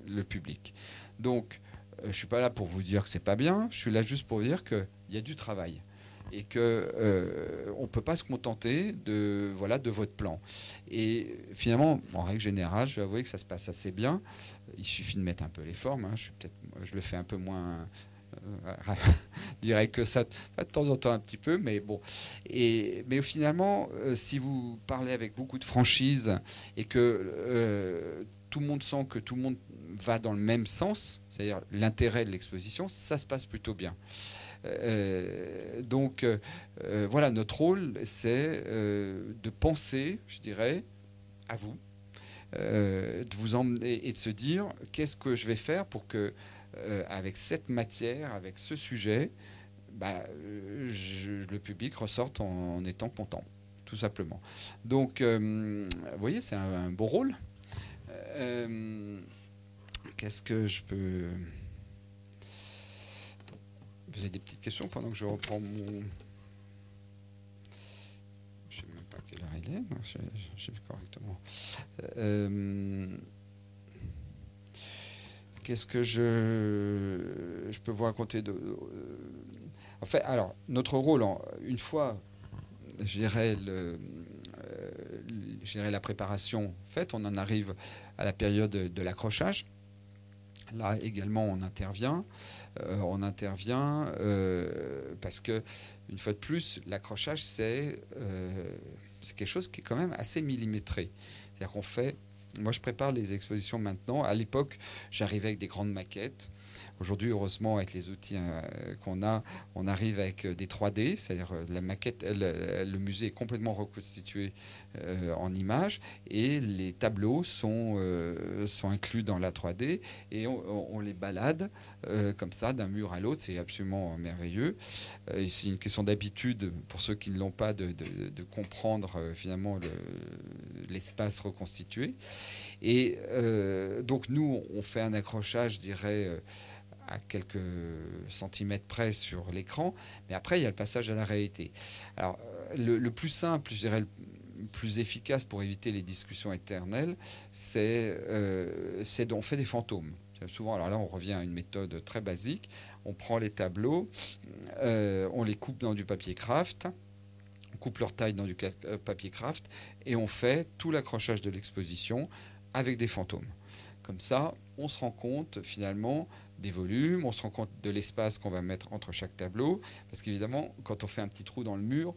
le public. Donc, je suis pas là pour vous dire que c'est pas bien. Je suis là juste pour dire qu'il y a du travail et que euh, on peut pas se contenter de voilà de votre plan. Et finalement, en règle générale, je vais avouer que ça se passe assez bien. Il suffit de mettre un peu les formes. Hein. Je le fais un peu moins euh, direct que ça, de temps en temps un petit peu, mais bon. Et mais finalement, euh, si vous parlez avec beaucoup de franchise et que euh, tout le monde sent que tout le monde va dans le même sens, c'est-à-dire l'intérêt de l'exposition, ça se passe plutôt bien. Euh, donc euh, voilà, notre rôle, c'est euh, de penser, je dirais, à vous, de vous emmener et de se dire qu'est-ce que je vais faire pour que, avec cette matière, avec ce sujet, bah, le public ressorte en, étant content, tout simplement. Donc, vous voyez, c'est un, un, beau rôle. Qu'est-ce que je peux... Vous avez des petites questions pendant que je reprends mon. Je ne sais même pas quelle heure il est. Non, je, sais plus correctement. Euh, qu'est-ce que je, je peux vous raconter de. En fait, alors, notre rôle, une fois, je dirais, le, euh, la préparation faite, on en arrive à la période de l'accrochage. Là également, on intervient. Euh, on intervient euh, parce que, une fois de plus, l'accrochage, euh, c'est quelque chose qui est quand même assez millimétré. C'est-à-dire qu'on fait. Moi, je prépare les expositions maintenant. À l'époque, j'arrivais avec des grandes maquettes. Aujourd'hui, heureusement, avec les outils euh, qu'on a, on arrive avec euh, des 3D, c'est-à-dire euh, la maquette, le musée est complètement reconstitué en images et les tableaux sont, sont inclus dans la 3D et on, les balade comme ça d'un mur à l'autre. C'est absolument merveilleux. c'est une question d'habitude pour ceux qui ne l'ont pas de, comprendre finalement l'espace reconstitué. Et donc nous, on fait un accrochage, je dirais, à quelques centimètres près sur l'écran, mais après il y a le passage à la réalité. Alors euh, le, plus simple, je dirais le plus efficace pour éviter les discussions éternelles, c'est euh, on fait des fantômes. Souvent, alors là, on revient à une méthode très basique. On prend les tableaux, euh, on les coupe dans du papier craft, on coupe leur taille dans du papier craft, et on fait tout l'accrochage de l'exposition avec des fantômes. Comme ça, on se rend compte finalement des volumes, on se rend compte de l'espace qu'on va mettre entre chaque tableau, parce qu'évidemment, quand on fait un petit trou dans le mur,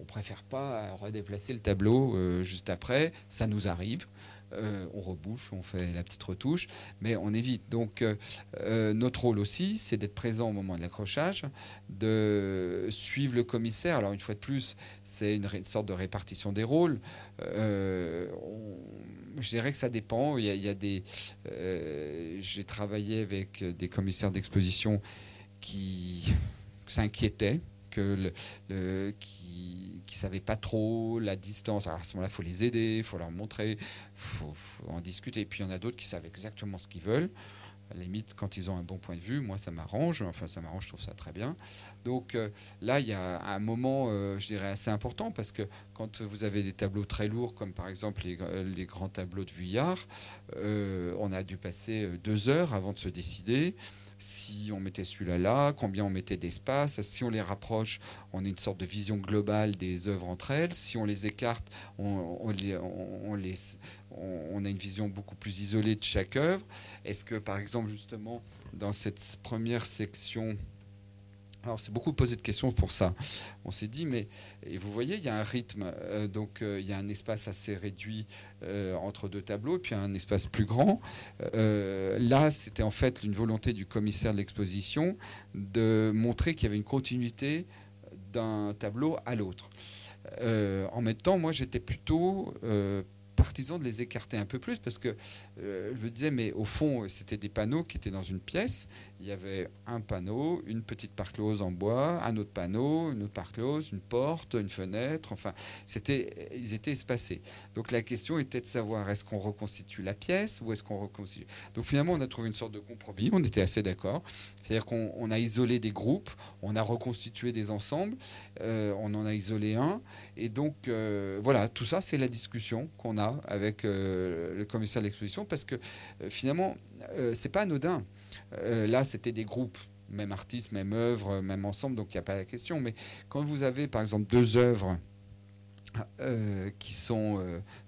on préfère pas redéplacer le tableau euh, juste après, ça nous arrive. Euh, on rebouche, on fait la petite retouche, mais on évite. Donc euh, notre rôle aussi, c'est d'être présent au moment de l'accrochage, de suivre le commissaire. Alors une fois de plus, c'est une, sorte de répartition des rôles. On, je dirais que ça dépend. Il y a, des. Euh, j'ai travaillé avec des commissaires d'exposition qui s'inquiétaient, qui ne savaient pas trop la distance. Alors à ce moment-là, il faut les aider, il faut leur montrer, faut, faut, en discuter. Et puis il y en a d'autres qui savent exactement ce qu'ils veulent limite, quand ils ont un bon point de vue, moi, ça m'arrange. Enfin, ça m'arrange, je trouve ça très bien. Donc euh, là, il y a un moment, euh, je dirais, assez important parce que quand vous avez des tableaux très lourds, comme par exemple les, grands tableaux de Vuillard, euh, on a dû passer deux heures avant de se décider si on mettait celui-là là, combien on mettait d'espace, si on les rapproche, on a une sorte de vision globale des œuvres entre elles, si on les écarte, on, les, on, a une vision beaucoup plus isolée de chaque œuvre. Est-ce que par exemple justement dans cette première section alors, c'est beaucoup posé de questions pour ça. On s'est dit, mais et vous voyez, il y a un rythme, euh, donc euh, il y a un espace assez réduit euh, entre deux tableaux, puis un espace plus grand. là, c'était en fait une volonté du commissaire de l'exposition de montrer qu'il y avait une continuité d'un tableau à l'autre. en même temps, moi, j'étais plutôt partisan de les écarter un peu plus parce que euh, je me disais, mais au fond, c'était des panneaux qui étaient dans une pièce. Il y avait un panneau, une petite parclose en bois, un autre panneau, une autre parclose, une porte, une fenêtre. Enfin, c'était, ils étaient espacés. Donc la question était de savoir est-ce qu'on reconstitue la pièce ou est-ce qu'on reconstitue? Donc finalement, on a trouvé une sorte de compromis. On était assez d'accord. C'est-à-dire qu'on a isolé des groupes, on a reconstitué des ensembles, euh, on en a isolé un, et donc euh, voilà, tout ça, c'est la discussion qu'on a avec euh, le commissaire de l'exposition parce que finalement, c'est pas anodin. Là, c'était des groupes, même artistes, même œuvre, même ensemble, donc il n'y a pas la question. Mais quand vous avez, par exemple, deux œuvres qui sont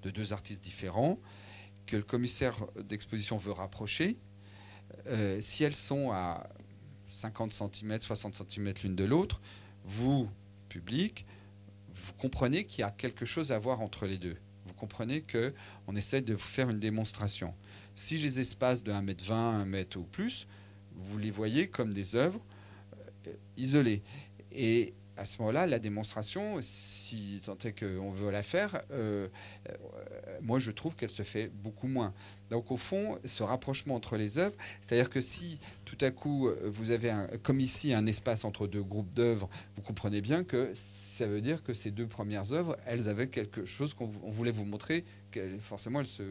de deux artistes différents, que le commissaire d'exposition veut rapprocher, si elles sont à 50 cm, 60 cm l'une de l'autre, vous, public, vous comprenez qu'il y a quelque chose à voir entre les deux comprenez qu'on essaie de vous faire une démonstration. Si j'ai des espaces de 1m20, 1 m ou plus, vous les voyez comme des œuvres euh, isolées. Et à ce moment-là, la démonstration, si tant est qu'on veut la faire, euh, euh, moi je trouve qu'elle se fait beaucoup moins. Donc au fond, ce rapprochement entre les œuvres, c'est-à-dire que si tout à coup vous avez, comme ici, un espace entre deux groupes d'œuvres, vous comprenez bien que ça veut dire que ces deux premières œuvres, elles avaient quelque chose qu'on voulait vous montrer, forcément elles se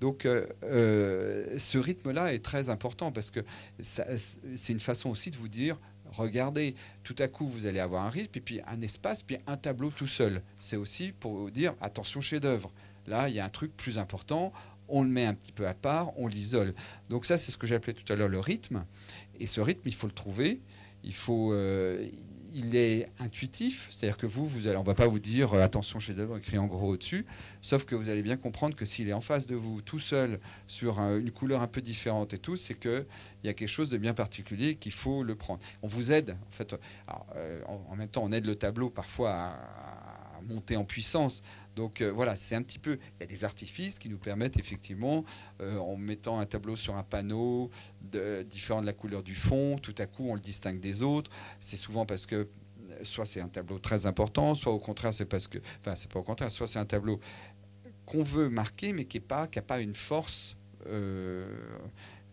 Donc euh, euh, ce rythme-là est très important parce que c'est une façon aussi de vous dire, regardez, tout à coup vous allez avoir un rythme, et puis un espace, puis un tableau tout seul. C'est aussi pour vous dire, attention chef-d'œuvre. Là, il y a un truc plus important, on le met un petit peu à part, on l'isole. Donc ça, c'est ce que j'appelais tout à l'heure le rythme. Et ce rythme, il faut le trouver. Il faut, euh, il est intuitif, c'est-à-dire que vous, allez, on va pas vous dire euh, attention chef-d'œuvre écrit en gros au-dessus, sauf que vous allez bien comprendre que s'il est en face de vous tout seul sur une couleur un peu différente et tout, c'est qu'il y a quelque chose de bien particulier qu'il faut le prendre. On vous aide, en fait, euh, en, même temps, on aide le tableau parfois à, monter en puissance. Donc euh, voilà, c'est un petit peu. Il y a des artifices qui nous permettent effectivement, en mettant un tableau sur un panneau différent de la couleur du fond, tout à coup on le distingue des autres. C'est souvent parce que soit c'est un tableau très important, soit au contraire c'est parce que, enfin c'est pas au contraire, soit c'est un tableau qu'on veut marquer mais qui n'a pas, qui pas une force euh,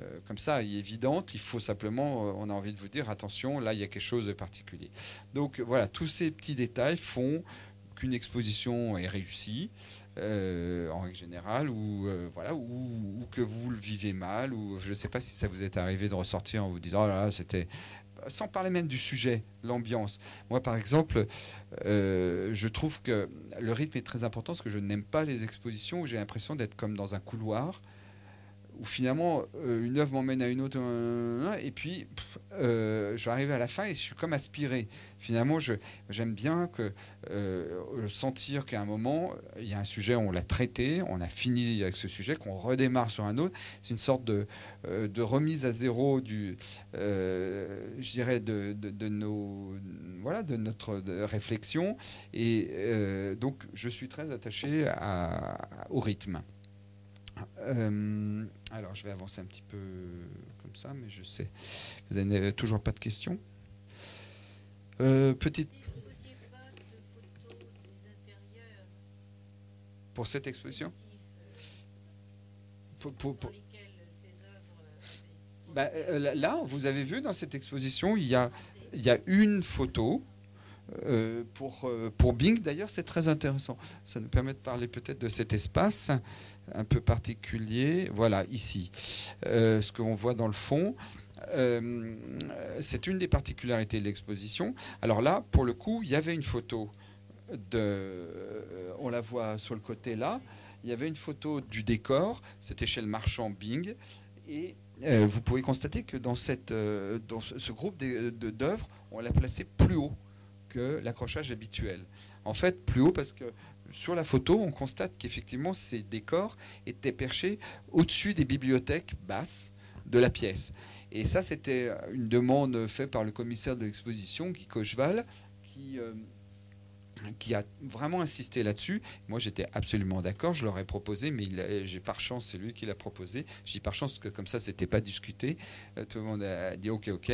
euh, comme ça évidente. Il faut simplement, euh, on a envie de vous dire attention, là il y a quelque chose de particulier. Donc voilà, tous ces petits détails font qu'une exposition est réussie. en règle générale, ou voilà, ou, que vous le vivez mal, ou je ne sais pas si ça vous est arrivé de ressortir en vous disant oh là, là c'était sans parler même du sujet, l'ambiance. Moi, par exemple, euh, je trouve que le rythme est très important parce que je n'aime pas les expositions où j'ai l'impression d'être comme dans un couloir où finalement euh, une œuvre m'emmène à une autre, et puis euh, je vais arriver à la fin et je suis comme aspiré. Finalement, j'aime bien que euh, sentir qu'à un moment, il y a un sujet, on l'a traité, on a fini avec ce sujet, qu'on redémarre sur un autre. C'est une sorte de, de, remise à zéro du, de, notre réflexion. Et donc, je suis très attaché au rythme. Euh, alors, je vais avancer un petit peu comme ça, mais je sais. Vous n'avez toujours pas de questions euh, Petite. Pour cette exposition bah, euh, Là, vous avez vu dans cette exposition, il y a une photo euh, pour, euh, pour Bing, d'ailleurs, c'est très intéressant. Ça nous permet de parler peut-être de cet espace un peu particulier. Voilà, ici, euh, ce qu'on voit dans le fond. c'est une des particularités de l'exposition. Alors là, pour le coup, il y avait une photo de, on la voit sur le côté là, il y avait une photo du décor, c'était chez le marchand Bing, et vous pouvez constater que dans, cette, dans ce groupe d'œuvres, on l'a placé plus haut l'accrochage habituel. En fait, plus haut parce que sur la photo, on constate qu'effectivement, ces décors étaient perchés au-dessus des bibliothèques basses de la pièce. Et ça, c'était une demande faite par le commissaire de l'exposition, Guy Cocheval, qui euh, qui a vraiment insisté là-dessus. Moi, j'étais absolument d'accord. Je leur ai proposé, mais j'ai par chance, c'est lui qui l'a proposé. J'ai par chance que comme ça, c'était pas discuté. Euh, tout le monde a dit OK, OK.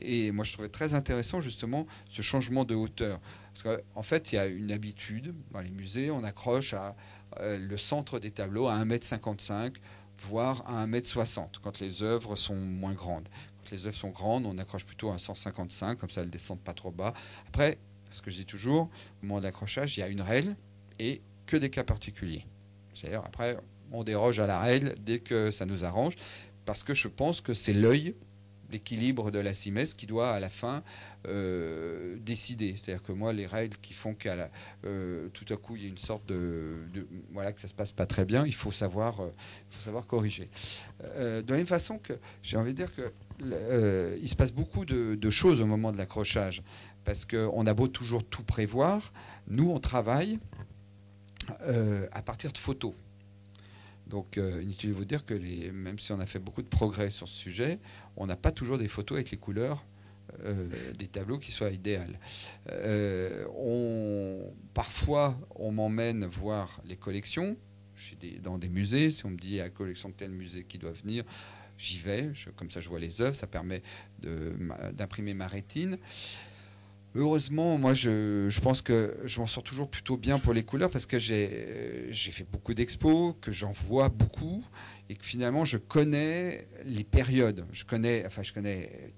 Et moi, je trouvais très intéressant justement ce changement de hauteur. Parce qu'en fait, il y a une habitude dans les musées, on accroche à le centre des tableaux à 1m55, voire à 1m60, quand les œuvres sont moins grandes. Quand les œuvres sont grandes, on accroche plutôt à 155, comme ça elles ne descendent pas trop bas. Après, ce que je dis toujours, au moment de l'accrochage, il y a une règle et que des cas particuliers. C'est-à-dire, après, on déroge à la règle dès que ça nous arrange, parce que je pense que c'est l'œil, l'équilibre de la simesse qui doit à la fin euh, décider. C'est-à-dire que moi, les règles qui font qu'à euh, tout à coup il y a une sorte de, voilà que ça se passe pas très bien, il faut savoir, euh, faut savoir corriger. de la même façon que j'ai envie de dire que il se passe beaucoup de, choses au moment de l'accrochage, parce qu'on a beau toujours tout prévoir, nous on travaille à partir de photos. Donc euh, inutile de vous dire que même si on a fait beaucoup de progrès sur ce sujet, on n'a pas toujours des photos avec les couleurs euh, des tableaux qui soient idéales. Euh, parfois, on m'emmène voir les collections dans des musées. Si on me dit il y a la collection de tel musée qui doit venir, j'y vais. comme ça, je vois les œuvres. Ça permet d'imprimer ma rétine. Heureusement, moi, je, pense que je m'en sors toujours plutôt bien pour les couleurs parce que j'ai fait beaucoup d'expos, que j'en vois beaucoup et que finalement, je connais les périodes. Je connais, enfin, je connais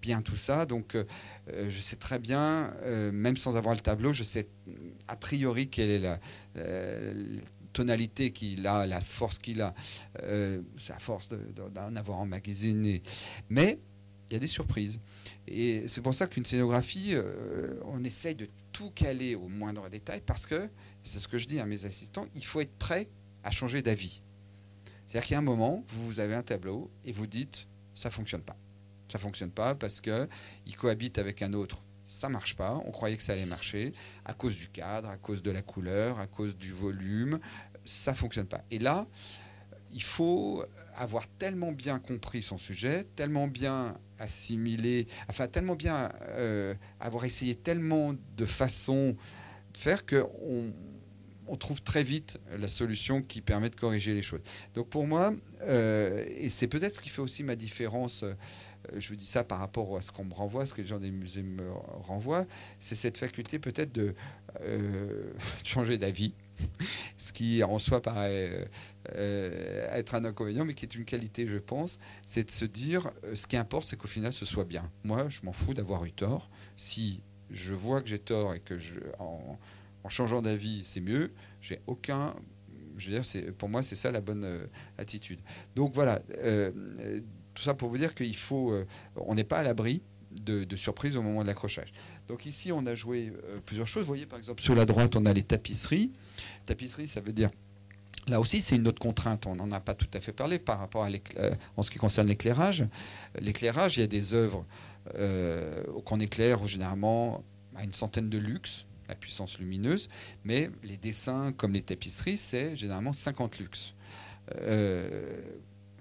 bien tout ça, donc euh, je sais très bien, euh, même sans avoir le tableau, je sais a priori quelle est la, tonalité qu'il a, la force qu'il a. Euh, à force d'en avoir emmagasiné. Mais il y a des surprises. Et c'est pour ça qu'une scénographie, euh, on essaye de tout caler au moindre détail parce que, c'est ce que je dis à mes assistants, il faut être prêt à changer d'avis. C'est-à-dire qu'il y a un moment, vous avez un tableau et vous dites, ça fonctionne pas. Ça fonctionne pas parce que il cohabite avec un autre. Ça marche pas. On croyait que ça allait marcher à cause du cadre, à cause de la couleur, à cause du volume. Ça fonctionne pas. Et là, il faut avoir tellement bien compris son sujet, tellement bien assimilé, enfin tellement bien euh, avoir essayé tellement de façons de faire qu'on on trouve très vite la solution qui permet de corriger les choses. Donc pour moi, euh, et c'est peut-être ce qui fait aussi ma différence, euh, je vous dis ça par rapport à ce qu'on me renvoie, ce que les gens des musées me renvoient, c'est cette faculté peut-être de changer d'avis ce qui en soi paraît euh, être un inconvénient, mais qui est une qualité, je pense, c'est de se dire, euh, ce qui importe, c'est qu'au final, ce soit bien. Moi, je m'en fous d'avoir eu tort. Si je vois que j'ai tort et que en, changeant d'avis, c'est mieux, j'ai aucun... Je veux dire, pour moi, c'est ça la bonne euh, attitude. Donc voilà, tout ça pour vous dire qu'il faut... on n'est pas à l'abri de surprises au moment de l'accrochage. Donc ici, on a joué euh, plusieurs choses. Vous voyez, par exemple, sur la droite, on a les tapisseries. Tapisserie, ça veut dire... Là aussi, c'est une autre contrainte. On n'en a pas tout à fait parlé par rapport à euh, en ce qui concerne l'éclairage. L'éclairage, il y a des œuvres euh, qu'on éclaire généralement à une centaine de lux, la puissance lumineuse, mais les dessins comme les tapisseries, c'est généralement 50 lux.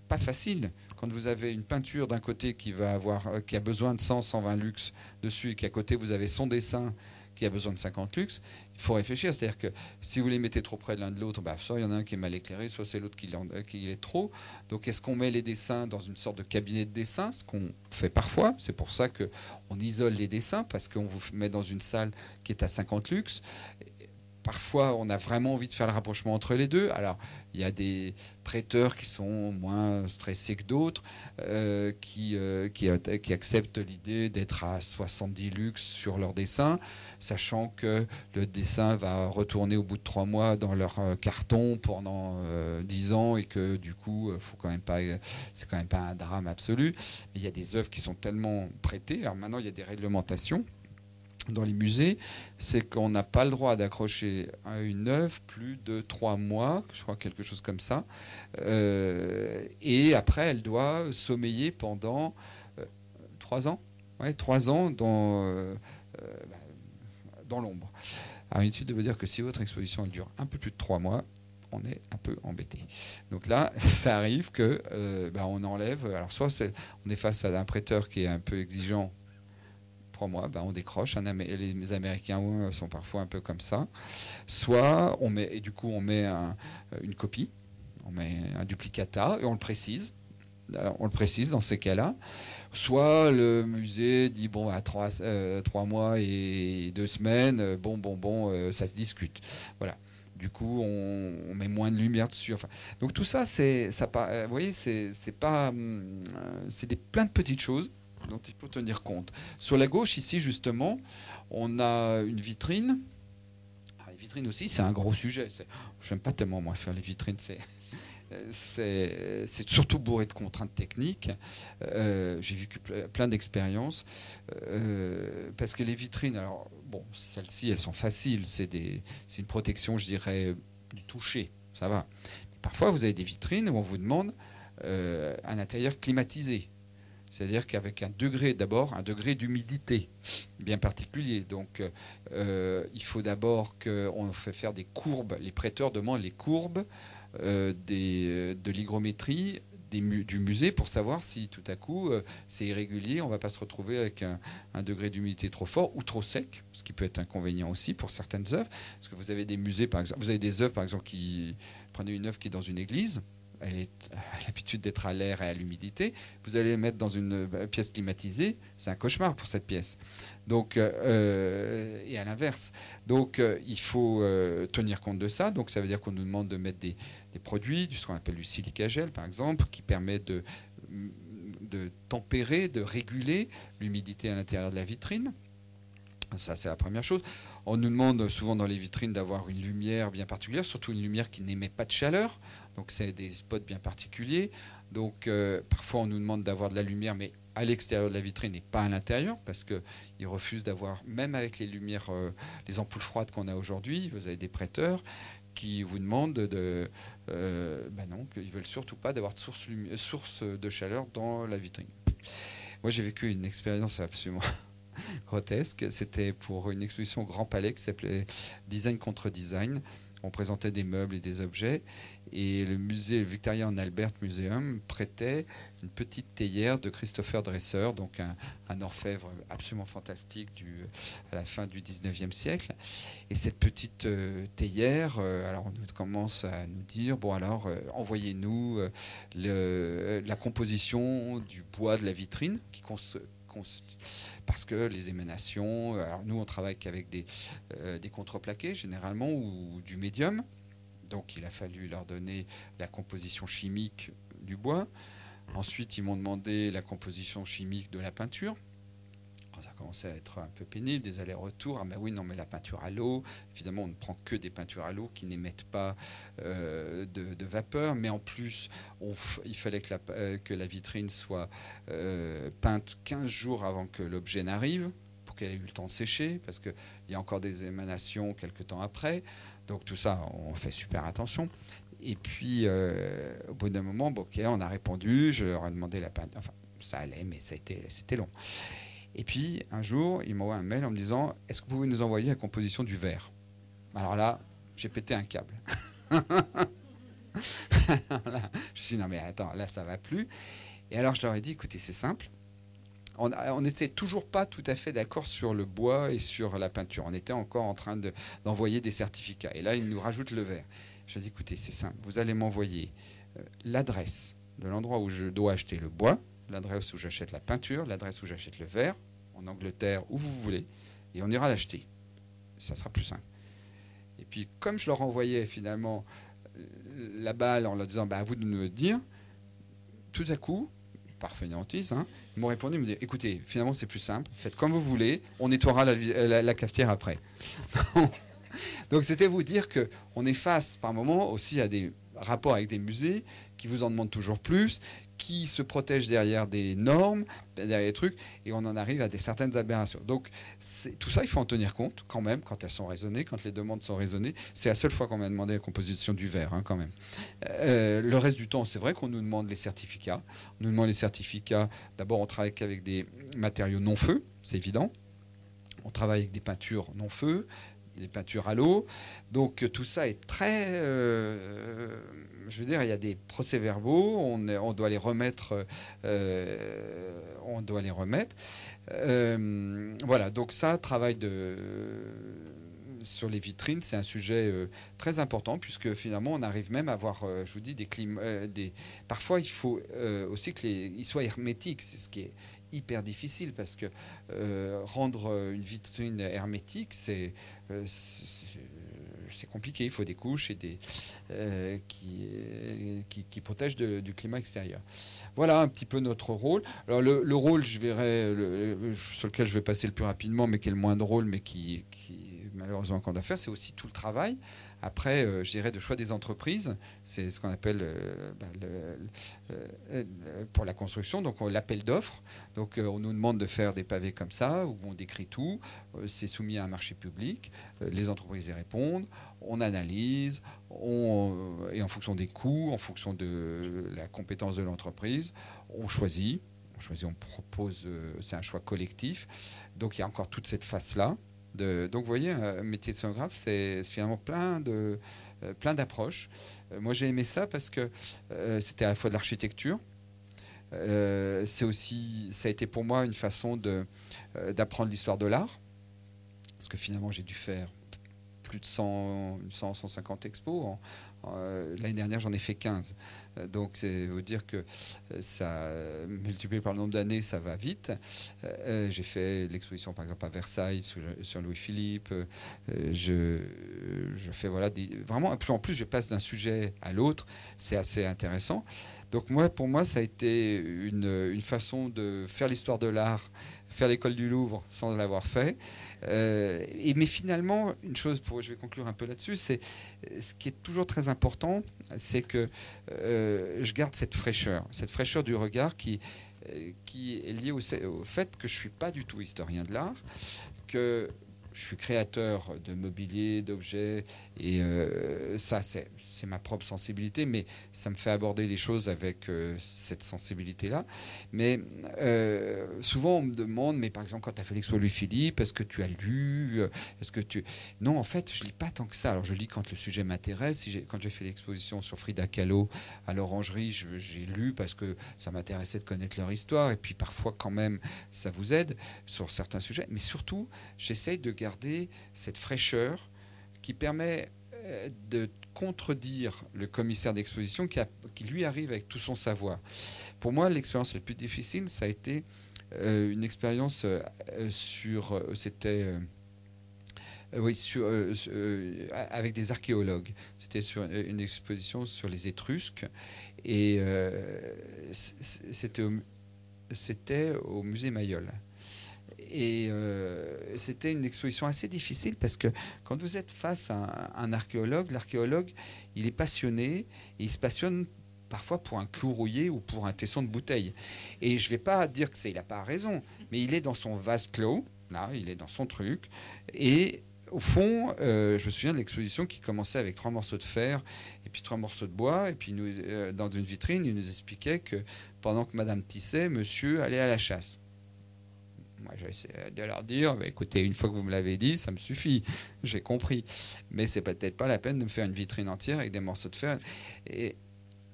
Pas facile quand vous avez une peinture d'un côté qui, va avoir, euh, qui a besoin de 100, 120 lux dessus et qu'à côté vous avez son dessin qui a besoin de 50 lux, il faut réfléchir. C'est-à-dire que si vous les mettez trop près l'un de l'autre, bah, soit il y en a un qui est mal éclairé, soit c'est l'autre qui, euh, qui, est trop. Donc est-ce qu'on met les dessins dans une sorte de cabinet de dessin Ce qu'on fait parfois? C'est pour ça qu'on isole les dessins, parce qu'on vous met dans une salle qui est à 50 lux parfois, on a vraiment envie de faire le rapprochement entre les deux. Alors, il y a des prêteurs qui sont moins stressés que d'autres, euh, qui, euh, qui, acceptent l'idée d'être à 70 lux sur leur dessin, sachant que le dessin va retourner au bout de trois mois dans leur euh, carton pendant dix ans et que du coup, faut quand c'est quand même pas un drame absolu. Il y a des œuvres qui sont tellement prêtées. Alors maintenant, il y a des réglementations dans les musées, c'est qu'on n'a pas le droit d'accrocher à une œuvre plus de trois mois, je crois quelque chose comme ça. Euh, et après, elle doit sommeiller pendant euh, trois ans. Trois ans dans, euh, dans l'ombre. Alors, inutile de vous dire que si votre exposition dure un peu plus de trois mois, on est un peu embêté. Donc là, ça arrive que bah, on enlève. Alors soit on est face à un prêteur qui est un peu exigeant trois mois, ben on décroche. les Américains sont parfois un peu comme ça. Soit on met, et du coup, on met une copie, on met un duplicata et on le précise. Euh, on le précise dans ces cas-là. Soit le musée dit bon à trois, euh, mois et deux semaines, bon bon bon, euh, ça se discute. Voilà. Du coup, on, met moins de lumière dessus. Enfin, donc tout ça, c'est, ça, vous voyez, c'est, pas, hum, c'est des plein de petites choses dont il faut tenir compte. Sur la gauche, ici justement, on a une vitrine. Ah, les vitrines aussi, c'est un gros sujet. J'aime pas tellement moi faire les vitrines. C'est c'est surtout bourré de contraintes techniques. Euh, j'ai vécu plein d'expériences. Euh, parce que les vitrines, alors, bon, celles-ci, elles sont faciles. C'est une protection, je dirais, du toucher. Ça va. parfois, vous avez des vitrines où on vous demande euh, un intérieur climatisé. C'est-à-dire qu'avec un degré, d'abord, un degré d'humidité bien particulier. Donc, il faut d'abord qu'on fait faire des courbes. Les prêteurs demandent les courbes euh, de l'hygrométrie du musée pour savoir si tout à coup euh, c'est irrégulier, on ne va pas se retrouver avec un, degré d'humidité trop fort ou trop sec, ce qui peut être inconvénient aussi pour certaines œuvres. Parce que vous avez des musées, par exemple, vous avez des œuvres, par exemple, qui prenez une œuvre qui est dans une église, elle a l'habitude d'être à l'air et à l'humidité. Vous allez la mettre dans une euh, pièce climatisée, c'est un cauchemar pour cette pièce. Donc, euh, et à l'inverse. Donc, euh, il faut tenir compte de ça. Donc, ça veut dire qu'on nous demande de mettre des, produits, ce qu'on appelle du silicagel, par exemple, qui permet de tempérer, de réguler l'humidité à l'intérieur de la vitrine. Ça, c'est la première chose. On nous demande souvent dans les vitrines d'avoir une lumière bien particulière, surtout une lumière qui n'émet pas de chaleur. Donc, c'est des spots bien particuliers. Donc, euh, parfois, on nous demande d'avoir de la lumière, mais à l'extérieur de la vitrine et pas à l'intérieur, parce qu'ils refusent d'avoir, même avec les lumières, euh, les ampoules froides qu'on a aujourd'hui, vous avez des prêteurs qui vous demandent de. Ben non, qu'ils veulent surtout pas d'avoir de source de chaleur dans la vitrine. Moi, j'ai vécu une expérience absolument grotesque. C'était pour une exposition au Grand Palais qui s'appelait Design contre Design. On présentait des meubles et des objets. Et le musée Victoria en Albert Museum prêtait une petite théière de Christopher Dresser, donc un, orfèvre absolument fantastique du, à la fin du 19e siècle. Et cette petite euh, théière, euh, alors on commence à nous dire, bon alors, euh, envoyez-nous la composition du bois de la vitrine qui parce que les émanations, alors nous on travaille qu'avec des, euh, des contreplaqués généralement ou du médium, donc il a fallu leur donner la composition chimique du bois. Ensuite ils m'ont demandé la composition chimique de la peinture commençait à être un peu pénible, des allers-retours. Ah ben oui, non, mais la peinture à l'eau, évidemment, on ne prend que des peintures à l'eau qui n'émettent pas euh, de, vapeur, mais en plus, il fallait que la, euh, vitrine soit euh, peinte 15 jours avant que l'objet n'arrive, pour qu'elle ait eu le temps de sécher, parce qu'il y a encore des émanations quelques temps après. Donc tout ça, on fait super attention. Et puis, au bout d'un moment, ok, on a répondu, je leur ai demandé la peinture. Enfin, ça allait, mais c'était long. Et puis, un jour, il m'envoie un mail en me disant Est-ce que vous pouvez nous envoyer la composition du verre? Alors là, j'ai pété un câble. je me suis dit Non, mais attends, là, ça va plus. Et alors, je leur ai dit Écoutez, c'est simple. On n'était toujours pas tout à fait d'accord sur le bois et sur la peinture. On était encore en train d'envoyer des certificats. Et là, ils nous rajoutent le verre. Je dis écoutez, c'est simple. Vous allez m'envoyer euh, l'adresse de l'endroit où je dois acheter le bois, l'adresse où j'achète la peinture, l'adresse où j'achète le verre, en Angleterre, où vous voulez, et on ira l'acheter. Ça sera plus simple. Et puis, comme je leur envoyais finalement euh, la balle en leur disant bah, à vous de nous le dire, tout à coup, par fainéantise, hein, ils m'ont répondu, ils m'ont dit écoutez, finalement c'est plus simple, faites comme vous voulez, on nettoiera la, la cafetière après. Donc c'était vous dire qu'on est face par moment aussi à des rapports avec des musées qui vous en demandent toujours plus, qui se protège derrière des normes, derrière des trucs, et on en arrive à des certaines aberrations. Donc tout ça, il faut en tenir compte quand même, quand elles sont raisonnées, quand les demandes sont raisonnées. C'est la seule fois qu'on m'a demandé la composition du verre, hein, quand même. Euh, le reste du temps, c'est vrai qu'on nous demande les certificats. On nous demande les certificats. D'abord, on travaille avec des matériaux non feu, c'est évident. On travaille avec des peintures non feu, des peintures à l'eau. Donc tout ça est très... Euh, je veux dire, il y a des procès-verbaux, on, doit les remettre. Euh, on doit les remettre. Euh, voilà, donc ça, travail de sur les vitrines, c'est un sujet très important puisque finalement on arrive même à avoir, je vous dis, des climats. des... Parfois, il faut aussi qu'ils soient hermétiques, c'est ce qui est hyper difficile parce que euh, rendre une vitrine hermétique, c'est, euh, c'est compliqué. Il faut des couches et des, qui, qui, protègent du climat extérieur. Voilà un petit peu notre rôle. Alors le, rôle, je verrai, sur lequel je vais passer le plus rapidement, mais qui est le moins drôle, mais qui, qui malheureusement qu'on doit faire, c'est aussi tout le travail. Après, euh, je dirais de choix des entreprises, c'est ce qu'on appelle euh, bah, euh, pour la construction, donc l'appel d'offres. Donc on nous demande de faire des pavés comme ça, où on décrit tout, c'est soumis à un marché public, les entreprises y répondent, on analyse, et en fonction des coûts, en fonction de la compétence de l'entreprise, on choisit. On choisit, on propose, c'est un choix collectif. Donc il y a encore toute cette face-là donc vous voyez, un métier de scénographe, c'est finalement plein de euh, plein d'approches. Euh, moi j'ai aimé ça parce que euh, c'était à la fois de l'architecture. c'est aussi, ça a été pour moi une façon d'apprendre l'histoire de l'art, parce que finalement j'ai dû faire plus de 100, 100 150 expos. Euh, l'année dernière, j'en ai fait 15. Euh, donc, c'est vous dire que euh, ça, multiplié par le nombre d'années, ça va vite. J'ai fait l'exposition, par exemple, à Versailles sur, Louis-Philippe. Je, fais, voilà, vraiment, en plus, je passe d'un sujet à l'autre. C'est assez intéressant. Donc, moi, pour moi, ça a été une, façon de faire l'histoire de l'art, faire l'école du Louvre sans l'avoir fait. Euh, mais finalement, une chose, pour, je vais conclure un peu là-dessus, c'est ce qui est toujours très important, c'est que euh, je garde cette fraîcheur, cette fraîcheur du regard qui, euh, qui est liée au, au fait que je ne suis pas du tout historien de l'art, que je suis créateur de mobilier, d'objets, et euh, ça, c'est ma propre sensibilité, mais ça me fait aborder les choses avec euh, cette sensibilité-là. Mais euh, souvent, on me demande, mais par exemple, quand tu as fait l'expo Louis-Philippe, est-ce que tu as lu Est-ce que tu... Non, en fait, je lis pas tant que ça. Alors, je lis quand le sujet m'intéresse. Si quand j'ai fait l'exposition sur Frida Kahlo à l'Orangerie, j'ai lu parce que ça m'intéressait de connaître leur histoire, et puis parfois, quand même, ça vous aide sur certains sujets. Mais surtout, j'essaye de garder cette fraîcheur qui permet euh, de contredire le commissaire d'exposition qui, lui arrive avec tout son savoir. Pour moi, l'expérience la plus difficile, ça a été euh, une expérience euh, sur, c'était, oui, avec des archéologues. C'était sur une exposition sur les Étrusques et c'était au, c'était au musée Mayol. Et euh, c'était une exposition assez difficile parce que quand vous êtes face à un, archéologue, l'archéologue, il est passionné, et il se passionne parfois pour un clou rouillé ou pour un tesson de bouteille. Et je ne vais pas dire que c'est, il n'a pas raison, mais il est dans son vase clos, là, il est dans son truc, et au fond, euh, je me souviens de l'exposition qui commençait avec trois morceaux de fer et puis trois morceaux de bois. Et puis, euh, dans une vitrine, il nous expliquait que pendant que Madame tissait, monsieur allait à la chasse. Moi, j'essaie de leur dire, bah, écoutez, une fois que vous me l'avez dit, ça me suffit, j'ai compris. Mais c'est peut-être pas la peine de me faire une vitrine entière avec des morceaux de fer. Et,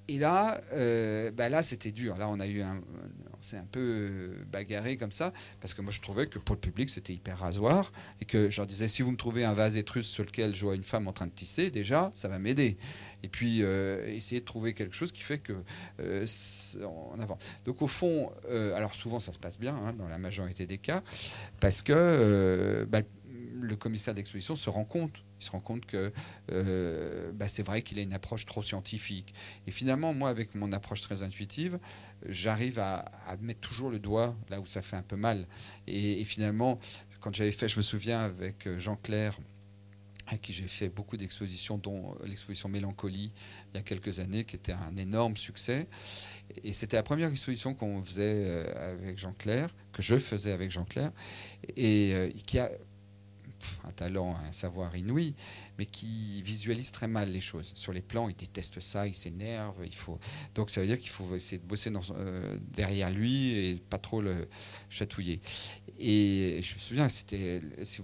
et là, euh, bah là, c'était dur. Là, on a eu un, c'est un peu euh, bagarré comme ça, parce que moi je trouvais que pour le public c'était hyper rasoir, et que je leur disais si vous me trouvez un vase étrusque sur lequel je vois une femme en train de tisser, déjà ça va m'aider. Et puis euh, essayer de trouver quelque chose qui fait que euh, en avant. Donc au fond, alors souvent ça se passe bien hein, dans la majorité des cas, parce que bah, le commissaire d'exposition se rend compte il se rend compte que euh, bah, c'est vrai qu'il a une approche trop scientifique. Et finalement, moi, avec mon approche très intuitive, j'arrive à, mettre toujours le doigt là où ça fait un peu mal. Et, finalement, quand j'avais fait, je me souviens avec euh, Jean Clair, à qui j'ai fait beaucoup d'expositions, dont l'exposition Mélancolie il y a quelques années, qui était un énorme succès. Et c'était la première exposition qu'on faisait euh, avec Jean Clair, que je faisais avec Jean Clair, et qui a un talent, un savoir inouï, mais qui visualise très mal les choses. Sur les plans, il déteste ça, il s'énerve. Il faut donc ça veut dire qu'il faut essayer de bosser euh, derrière lui et pas trop le chatouiller. Et je me souviens, c'était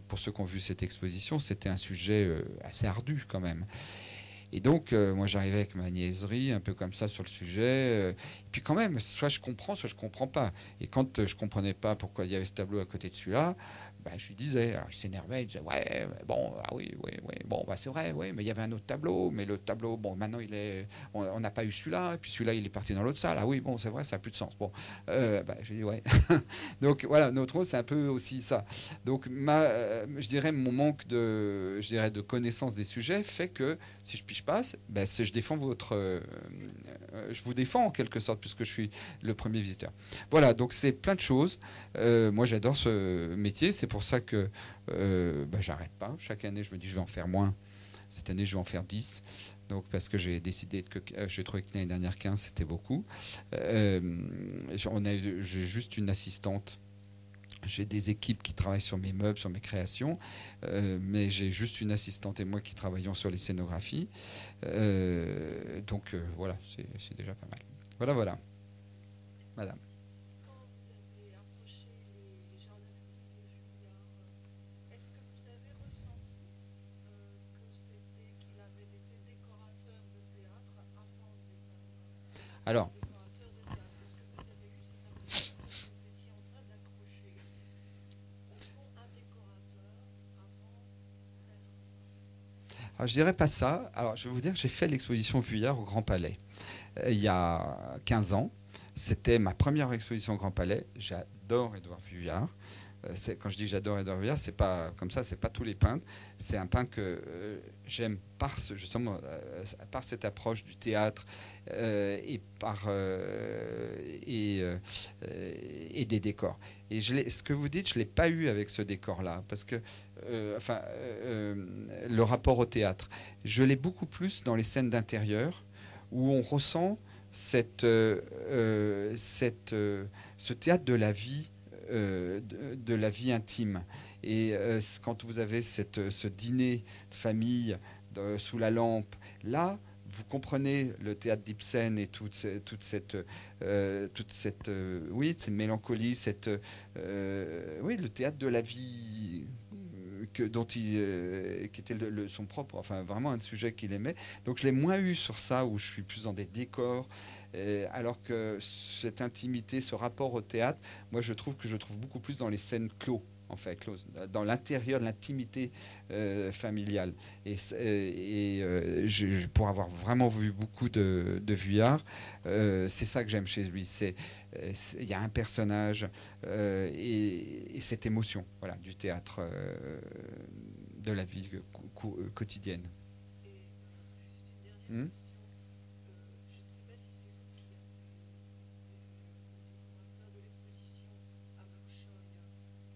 pour ceux qui ont vu cette exposition, c'était un sujet euh, assez ardu quand même. Et donc, euh, moi, j'arrivais avec ma niaiserie, un peu comme ça, sur le sujet. et puis, quand même, soit je comprends, soit je comprends pas. Et quand je comprenais pas pourquoi il y avait ce tableau à côté de celui-là, ben, je lui disais, alors il s'énervait, il disait ouais, bon, ah oui, oui, oui, bon, bah, c'est vrai, oui, mais il y avait un autre tableau, mais le tableau, bon, maintenant il est, on n'a pas eu celui-là, puis celui-là il est parti dans l'autre salle, ah oui, bon, c'est vrai, ça n'a plus de sens. Bon, bah, je dis ouais. Donc voilà, notre rôle c'est un peu aussi ça. Donc ma, euh, je dirais mon manque de, je dirais de connaissance des sujets fait que si je piche pas, ben, je défends votre, euh, je vous défends en quelque sorte puisque je suis le premier visiteur. Voilà, donc c'est plein de choses. moi j'adore ce métier, c'est pour ça que euh, bah, j'arrête pas. Chaque année, je me dis je vais en faire moins. Cette année, je vais en faire 10. Donc, parce que j'ai décidé que euh, j'ai trouvé que l'année dernière 15, c'était beaucoup. Euh, j'ai juste une assistante. J'ai des équipes qui travaillent sur mes meubles, sur mes créations, mais j'ai juste une assistante et moi qui travaillons sur les scénographies. donc voilà, c'est déjà pas mal. Voilà, voilà. Madame. Alors, Alors, je dirais pas ça. Alors, je vais vous dire que j'ai fait l'exposition Vuillard au Grand Palais euh, il y a 15 ans. C'était ma première exposition au Grand Palais. J'adore Édouard Vuillard. Euh, quand je dis j'adore Edouard Vuillard, c'est pas comme ça, c'est pas tous les peintres. C'est un peintre que euh, j'aime par justement euh, par cette approche du théâtre et par et, et, des décors. Et ce que vous dites, je l'ai pas eu avec ce décor-là, parce que enfin le rapport au théâtre, je l'ai beaucoup plus dans les scènes d'intérieur où on ressent cette, cette ce théâtre de la vie euh, de, la vie intime. Et euh, quand vous avez cette, ce dîner de famille sous la lampe, là, vous comprenez le théâtre d'Ibsen et toute, toute cette, euh, toute cette, oui, cette mélancolie, cette, oui, le théâtre de la vie dont il, qui était son propre, enfin vraiment un sujet qu'il aimait. Donc je l'ai moins eu sur ça où je suis plus dans des décors, alors que cette intimité, ce rapport au théâtre, moi je trouve que je trouve beaucoup plus dans les scènes clos en fait, close, dans l'intérieur de l'intimité euh, familiale. Et, euh, pour avoir vraiment vu beaucoup de, de Vuillard, euh, c'est ça que j'aime chez lui. C'est il y a un personnage et, cette émotion, voilà, du théâtre, de la vie quotidienne. Hmm?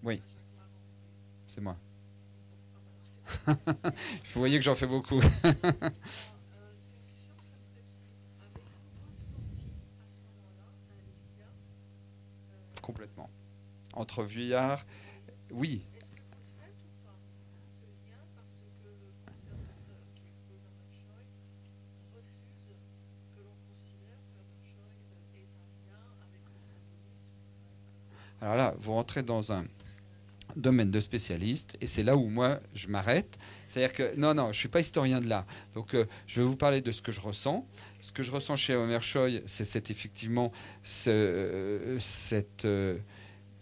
Oui, c'est moi. Vous voyez que j'en fais beaucoup. Complètement. Entre Vuillard, oui, Alors là, vous rentrez dans un, domaine de spécialiste, et c'est là où moi je m'arrête. C'est-à-dire que non, non, je suis pas historien de l'art. Donc euh, je vais vous parler de ce que je ressens. Ce que je ressens chez Omer Choi, c'est effectivement euh, cette, euh,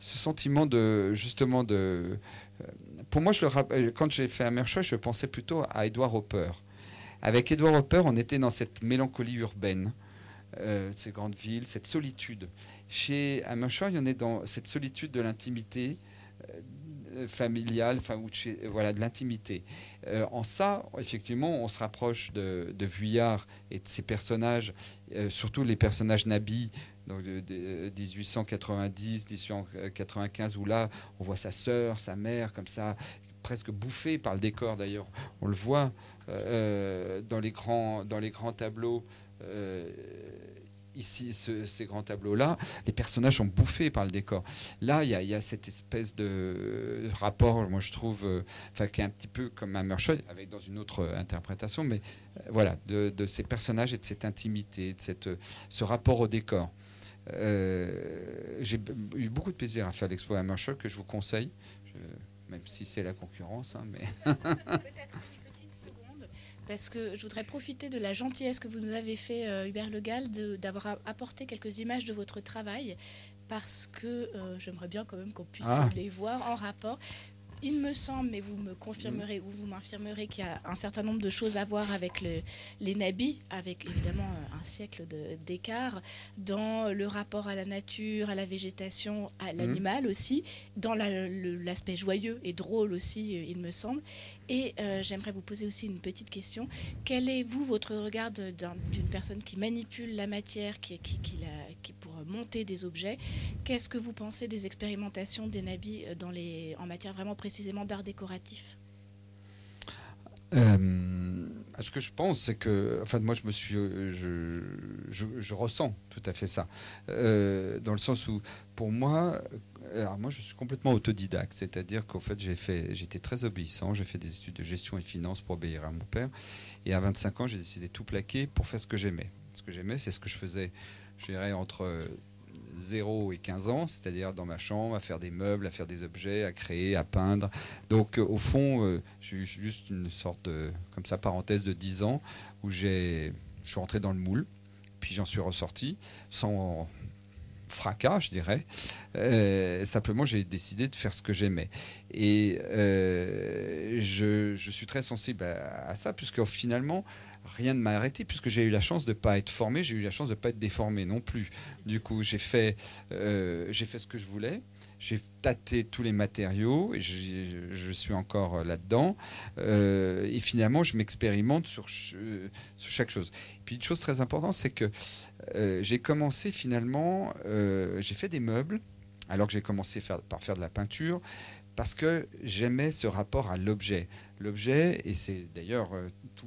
ce sentiment de justement de. pour moi, je le quand j'ai fait Omer Choi, je pensais plutôt à Edward Hopper. Avec Edward Hopper, on était dans cette mélancolie urbaine. ces grandes villes, cette solitude. Chez Choi, on est dans cette solitude de l'intimité, familiale, voilà, de l'intimité. Euh, en ça, effectivement, on se rapproche de, Vuillard et de ses personnages, euh, surtout les personnages nabis, donc de, 1890, 1895, où là, on voit sa sœur, sa mère, comme ça, presque bouffée par le décor d'ailleurs. On le voit euh, dans, les grands, dans les grands tableaux ici, ces grands tableaux-là, les personnages sont bouffés par le décor. Là, il y, a cette espèce de rapport, moi je trouve, euh, qui est un petit peu comme un avec dans une autre interprétation, mais euh, voilà, de, ces personnages et de cette intimité, de cette, ce rapport au décor. Euh, j'ai eu beaucoup de plaisir à faire l'expo à Mershot que je vous conseille, même si c'est la concurrence. Hein, mais parce que je voudrais profiter de la gentillesse que vous nous avez fait, euh, Hubert Legal, d'avoir apporté quelques images de votre travail parce que j'aimerais bien quand même qu'on puisse ah. les voir en rapport il me semble, mais vous me confirmerez ou vous m'infirmerez qu'il y a un certain nombre de choses à voir avec les nabis, avec évidemment un siècle d'écart, dans le rapport à la nature, à la végétation, à mmh. l'animal aussi, dans l'aspect joyeux et drôle aussi, il me semble. Et euh, j'aimerais vous poser aussi une petite question. Quel est, vous, votre regard d'une personne qui manipule la matière qui, pour monter des objets? Qu'est-ce que vous pensez des expérimentations des nabis euh, en matière vraiment précisément d'art décoratif? Euh, ce que je pense, c'est que, enfin, moi, je me suis, je, ressens tout à fait ça, dans le sens où, pour moi, alors moi, je suis complètement autodidacte, c'est-à-dire qu'au fait, j'ai fait, j'étais très obéissant. J'ai fait des études de gestion et finance pour obéir à mon père. Et à 25 ans, j'ai décidé de tout plaquer pour faire ce que j'aimais. Ce que j'aimais, c'est ce que je faisais, je dirais, entre 0 et 15 ans, c'est-à-dire dans ma chambre, à faire des meubles, à faire des objets, à créer, à peindre. Donc, au fond, euh, j'ai eu juste une sorte de, comme ça, parenthèse de 10 ans où j'ai, je suis rentré dans le moule, puis j'en suis ressorti sans fracas, je dirais. Euh, simplement, j'ai décidé de faire ce que j'aimais. Et euh, je, suis très sensible à, ça, puisque finalement, rien ne m'a arrêté, puisque j'ai eu la chance de ne pas être formé, j'ai eu la chance de ne pas être déformé non plus. Du coup, j'ai fait, euh, j'ai fait ce que je voulais. J'ai tâté tous les matériaux et je, suis encore euh, là-dedans. Euh, et finalement, je m'expérimente sur, chaque chose. Et puis une chose très importante, c'est que euh, j'ai commencé finalement, j'ai fait des meubles, alors que j'ai commencé par faire de la peinture, parce que j'aimais ce rapport à l'objet. L'objet, et c'est d'ailleurs tout,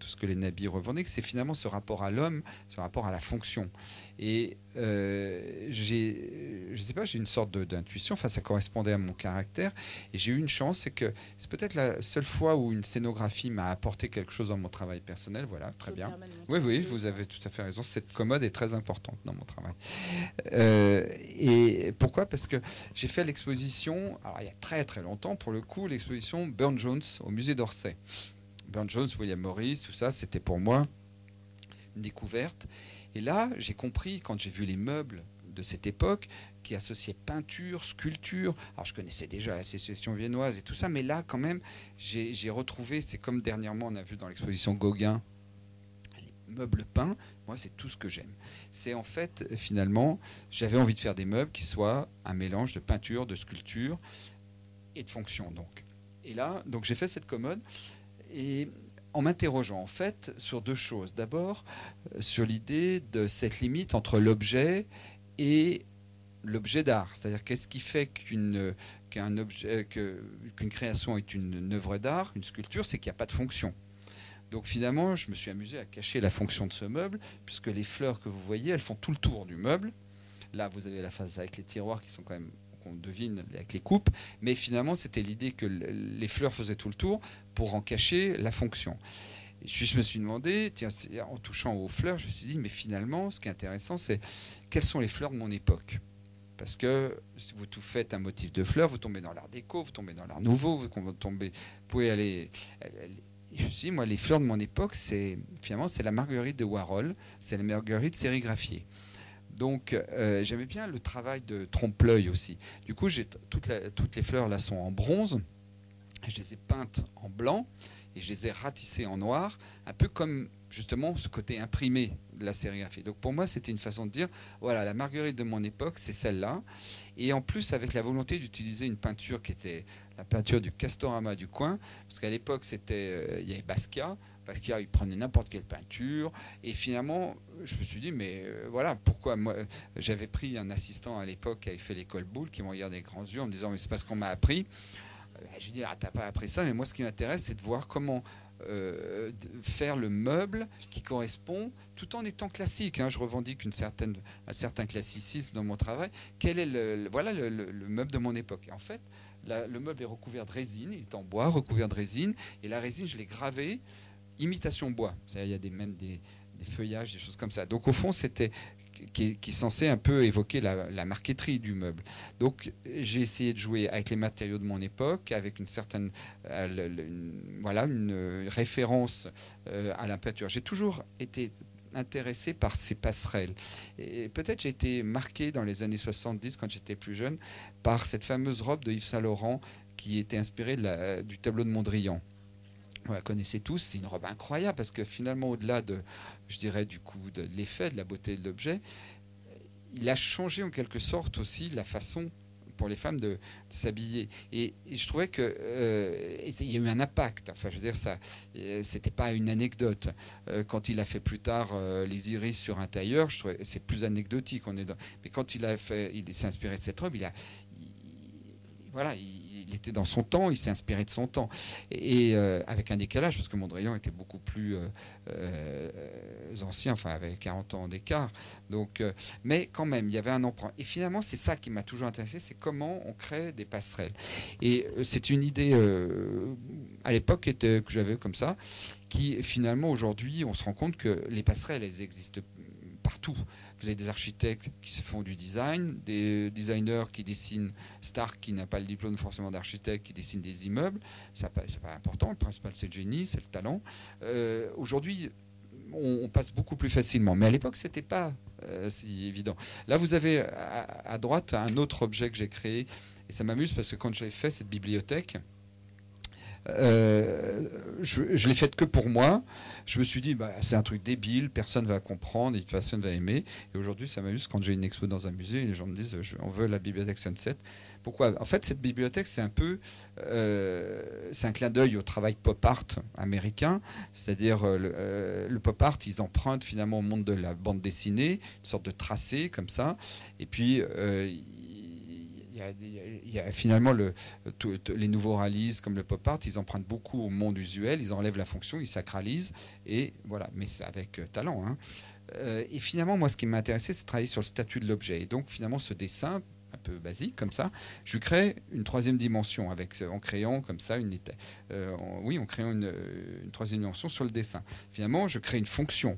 tout, ce que les nabis revendiquent, c'est finalement ce rapport à l'homme, ce rapport à la fonction. Et euh, j'ai, je sais pas, j'ai une sorte d'intuition, enfin ça correspondait à mon caractère, et j'ai eu une chance, c'est que c'est peut-être la seule fois où une scénographie m'a apporté quelque chose dans mon travail personnel, voilà, très bien. Oui, oui, vous avez tout à fait raison, cette commode est très importante dans mon travail. Euh, et pourquoi? Parce que j'ai fait l'exposition, alors il y a très très longtemps, pour le coup, l'exposition Burne Jones au musée d'Orsay. Burne Jones, William Morris, tout ça, c'était pour moi une découverte. Et là, j'ai compris, quand j'ai vu les meubles de cette époque, qui associaient peinture, sculpture. Alors, je connaissais déjà l'association viennoise et tout ça, mais là, quand même, j'ai retrouvé, c'est comme dernièrement, on a vu dans l'exposition Gauguin, les meubles peints. Moi, c'est tout ce que j'aime. C'est en fait, finalement, j'avais envie de faire des meubles qui soient un mélange de peinture, de sculpture et de fonction, donc. Et là, donc j'ai fait cette commode. Et en m'interrogeant en fait sur deux choses. D'abord, euh, sur l'idée de cette limite entre l'objet et l'objet d'art. C'est-à-dire qu'est-ce qui fait qu'une création est une, œuvre d'art, une sculpture, c'est qu'il n'y a pas de fonction. Donc finalement, je me suis amusé à cacher la fonction de ce meuble, puisque les fleurs que vous voyez, elles font tout le tour du meuble. Là, vous avez la face avec les tiroirs qui sont quand même qu'on devine avec les coupes, mais finalement c'était l'idée que les fleurs faisaient tout le tour pour en cacher la fonction. Et je me suis demandé, tiens, en touchant aux fleurs, je me suis dit, mais finalement, ce qui est intéressant, c'est quelles sont les fleurs de mon époque? Parce que si vous tout faites un motif de fleurs, vous tombez dans l'art déco, vous tombez dans l'art nouveau, vous tombez, pouvez aller. Je me suis dit, moi, les fleurs de mon époque, c'est finalement c'est la marguerite de Warhol, c'est la marguerite sérigraphiée. Donc euh, j'aimais bien le travail de trompe-l'œil aussi. Du coup, toutes, toutes, les fleurs là sont en bronze. Je les ai peintes en blanc et je les ai ratissées en noir, un peu comme justement ce côté imprimé de la sérigraphie. Donc pour moi, c'était une façon de dire, voilà, la marguerite de mon époque, c'est celle-là. Et en plus, avec la volonté d'utiliser une peinture qui était la peinture du Castorama du coin, parce qu'à l'époque, c'était, euh, il y avait Basquiat, parce qu'il prenait n'importe quelle peinture. Et finalement, je me suis dit, mais euh, voilà, pourquoi moi, j'avais pris un assistant à l'époque qui avait fait l'école boule, qui m'a regardé les grands yeux en me disant, mais c'est parce qu'on m'a appris. Euh, je lui dis, ah, t'as pas appris ça, mais moi, ce qui m'intéresse, c'est de voir comment euh, faire le meuble qui correspond, tout en étant classique. Hein. je revendique une certaine, un certain classicisme dans mon travail. Quel est le, voilà le, meuble de mon époque Et En fait, le meuble est recouvert de résine, il est en bois, recouvert de résine, et la résine, je l'ai gravée imitation bois. Il y a des, même des, feuillages, des choses comme ça. Donc au fond, c'était qui, est censé un peu évoquer la, marqueterie du meuble. Donc j'ai essayé de jouer avec les matériaux de mon époque, avec une certaine euh, voilà une référence euh, à la peinture. J'ai toujours été intéressé par ces passerelles. Et peut-être j'ai été marqué dans les années 70, quand j'étais plus jeune, par cette fameuse robe de Yves Saint Laurent qui était inspirée du tableau de Mondrian. Vous la connaissez tous, c'est une robe incroyable parce que finalement, au-delà de, je dirais, du coup, de l'effet, de la beauté de l'objet, il a changé en quelque sorte aussi la façon pour les femmes de, s'habiller. Et, je trouvais que euh, il y a eu un impact. Enfin, je veux dire ça, euh, c'était pas une anecdote. Euh, quand il a fait plus tard les iris sur un tailleur, je trouvais c'est plus anecdotique. Mais quand il a fait, il s'est inspiré de cette robe, il a, voilà, il, était dans son temps, il s'est inspiré de son temps. Et euh, avec un décalage, parce que Mondrian était beaucoup plus euh, euh, ancien, enfin avec 40 ans d'écart. Mais quand même, il y avait un emprunt. Et finalement, c'est ça qui m'a toujours intéressé, c'est comment on crée des passerelles. Et c'est une idée à l'époque que j'avais comme ça, qui finalement aujourd'hui, on se rend compte que les passerelles, elles existent partout. Vous avez des architectes qui se font du design, des designers qui dessinent, Stark qui n'a pas le diplôme forcément d'architecte, qui dessine des immeubles. Ce n'est pas, important. Le principal, c'est le génie, c'est le talent. Euh, aujourd'hui, on, passe beaucoup plus facilement. Mais à l'époque, ce n'était pas euh, si évident. Là, vous avez à, droite un autre objet que j'ai créé. Et ça m'amuse parce que quand j'ai fait cette bibliothèque, euh, je, l'ai faite que pour moi. Je me suis dit, bah, c'est un truc débile, personne va comprendre et personne va aimer. Et aujourd'hui, ça m'amuse quand j'ai une expo dans un musée et les gens me disent, on veut la bibliothèque Sunset. Pourquoi? En fait, cette bibliothèque, c'est un peu, euh, c'est un clin d'œil au travail pop art américain, c'est-à-dire euh, le, pop art, ils empruntent finalement au monde de la bande dessinée, une sorte de tracé comme ça, et puis finalement le, les nouveaux réalistes comme le pop art, ils empruntent beaucoup au monde usuel, ils enlèvent la fonction, ils sacralisent, et voilà, mais c'est avec euh, talent. Hein. Euh, et finalement, moi, ce qui m'a intéressé, c'est de travailler sur le statut de l'objet. Et donc, finalement, ce dessin, un peu basique comme ça, je crée une troisième dimension avec, en créant comme ça une, euh, oui, en créant une, une, troisième dimension sur le dessin. Finalement, je crée une fonction.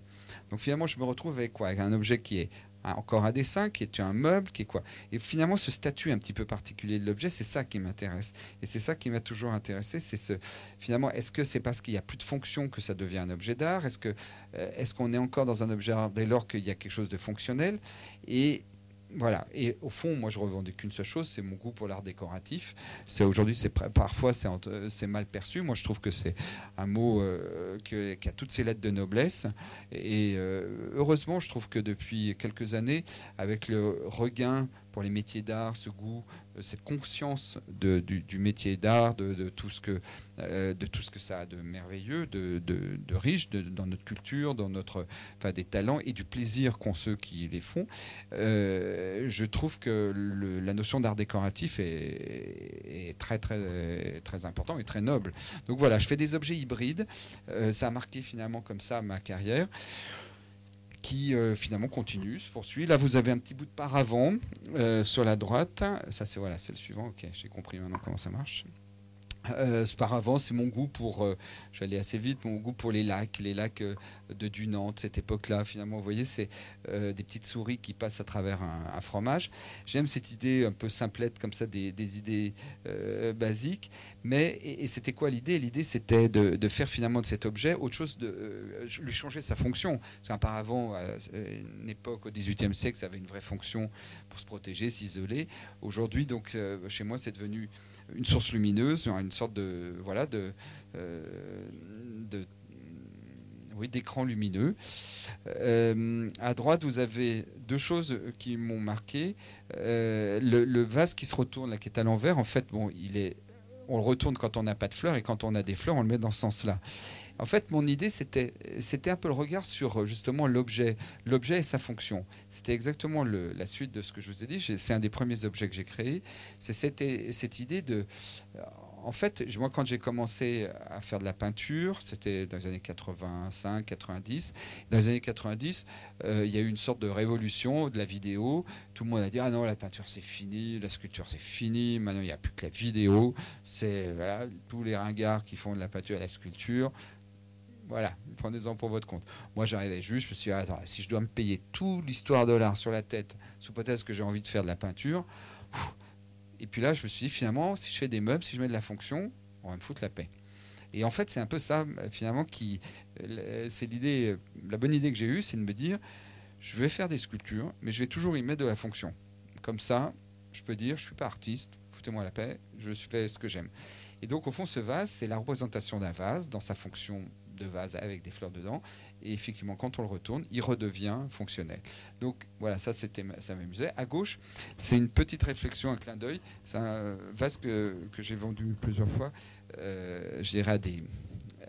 Donc finalement, je me retrouve avec quoi? Avec un objet qui est encore un dessin, qui est un meuble, qui est quoi. Et finalement, ce statut un petit peu particulier de l'objet, c'est ça qui m'intéresse. Et c'est ça qui m'a toujours intéressé. C'est ce, finalement, est-ce que c'est parce qu'il n'y a plus de fonction que ça devient un objet d'art? Est-ce que, euh, est-ce qu'on est encore dans un objet d'art dès lors qu'il y a quelque chose de fonctionnel? Et voilà. Et au fond, moi, je revendique qu'une seule chose, c'est mon goût pour l'art décoratif. C'est aujourd'hui, c'est parfois c'est mal perçu. Moi, je trouve que c'est un mot euh, qui a toutes ses lettres de noblesse. Et euh, heureusement, je trouve que depuis quelques années, avec le regain pour les métiers d'art, ce goût, euh, cette conscience du, métier d'art, de, tout ce que, euh, de tout ce que ça a de merveilleux, de, riche dans notre culture, dans notre, enfin, des talents et du plaisir qu'ont ceux qui les font. Euh, je trouve que la notion d'art décoratif est, très très très important et très noble. Donc voilà, je fais des objets hybrides. ça a marqué finalement comme ça ma carrière qui euh, finalement continue, se poursuit. Là, vous avez un petit bout de paravent euh, sur la droite. Ça, c'est voilà, c'est le suivant. Ok, j'ai compris maintenant comment ça marche. Euh, auparavant, c'est mon goût pour, euh, j'allais assez vite, mon goût pour les lacs, les lacs euh, de Dunant, cette époque-là. Finalement, vous voyez, c'est des petites souris qui passent à travers un, fromage. J'aime cette idée un peu simplette comme ça, des, idées basiques. Mais et, c'était quoi l'idée? L'idée, c'était de, faire finalement de cet objet autre chose, de lui changer sa fonction. Parce qu'auparavant, à une époque au XVIIIe siècle, ça avait une vraie fonction pour se protéger, s'isoler. Aujourd'hui, donc, chez moi, c'est devenu une source lumineuse, une sorte de voilà de, euh, d'écran lumineux. Euh, à droite, vous avez deux choses qui m'ont marqué. Euh, le, vase qui se retourne, qui est à l'envers, en fait, il est, on le retourne quand on n'a pas de fleurs et quand on a des fleurs, on le met dans ce sens-là. En fait, mon idée, c'était, c'était un peu le regard sur justement l'objet, l'objet et sa fonction. C'était exactement la suite de ce que je vous ai dit. C'est un des premiers objets que j'ai créé. C'est cette, idée de en fait, moi, quand j'ai commencé à faire de la peinture, c'était dans les années 85, 90. Dans les années 90, euh, il y a eu une sorte de révolution de la vidéo. Tout le monde a dit Ah non, la peinture c'est fini, la sculpture c'est fini, maintenant il n'y a plus que la vidéo. C'est tous les ringards qui font de la peinture et de la sculpture. Voilà, prenez-en pour votre compte. Moi, j'arrivais juste, je me suis dit, attends, si je dois me payer toute l'histoire de l'art sur la tête, sous prétexte que j'ai envie de faire de la peinture, et puis là, je me suis dit, finalement, si je fais des meubles, si je mets de la fonction, on va me foutre la paix. Et en fait, c'est un peu ça, finalement, qui. C'est l'idée, la bonne idée que j'ai eue, c'est de me dire je vais faire des sculptures, mais je vais toujours y mettre de la fonction. Comme ça, je peux dire je ne suis pas artiste, foutez-moi la paix, je fais ce que j'aime. Et donc, au fond, ce vase, c'est la représentation d'un vase dans sa fonction de vase avec des fleurs dedans. Et effectivement, quand on le retourne, il redevient fonctionnel. Donc voilà, ça c'était ça m'amusait. À gauche, c'est une petite réflexion, un clin d'œil. C'est un vase que, que j'ai vendu plusieurs fois, euh, je dirais à des,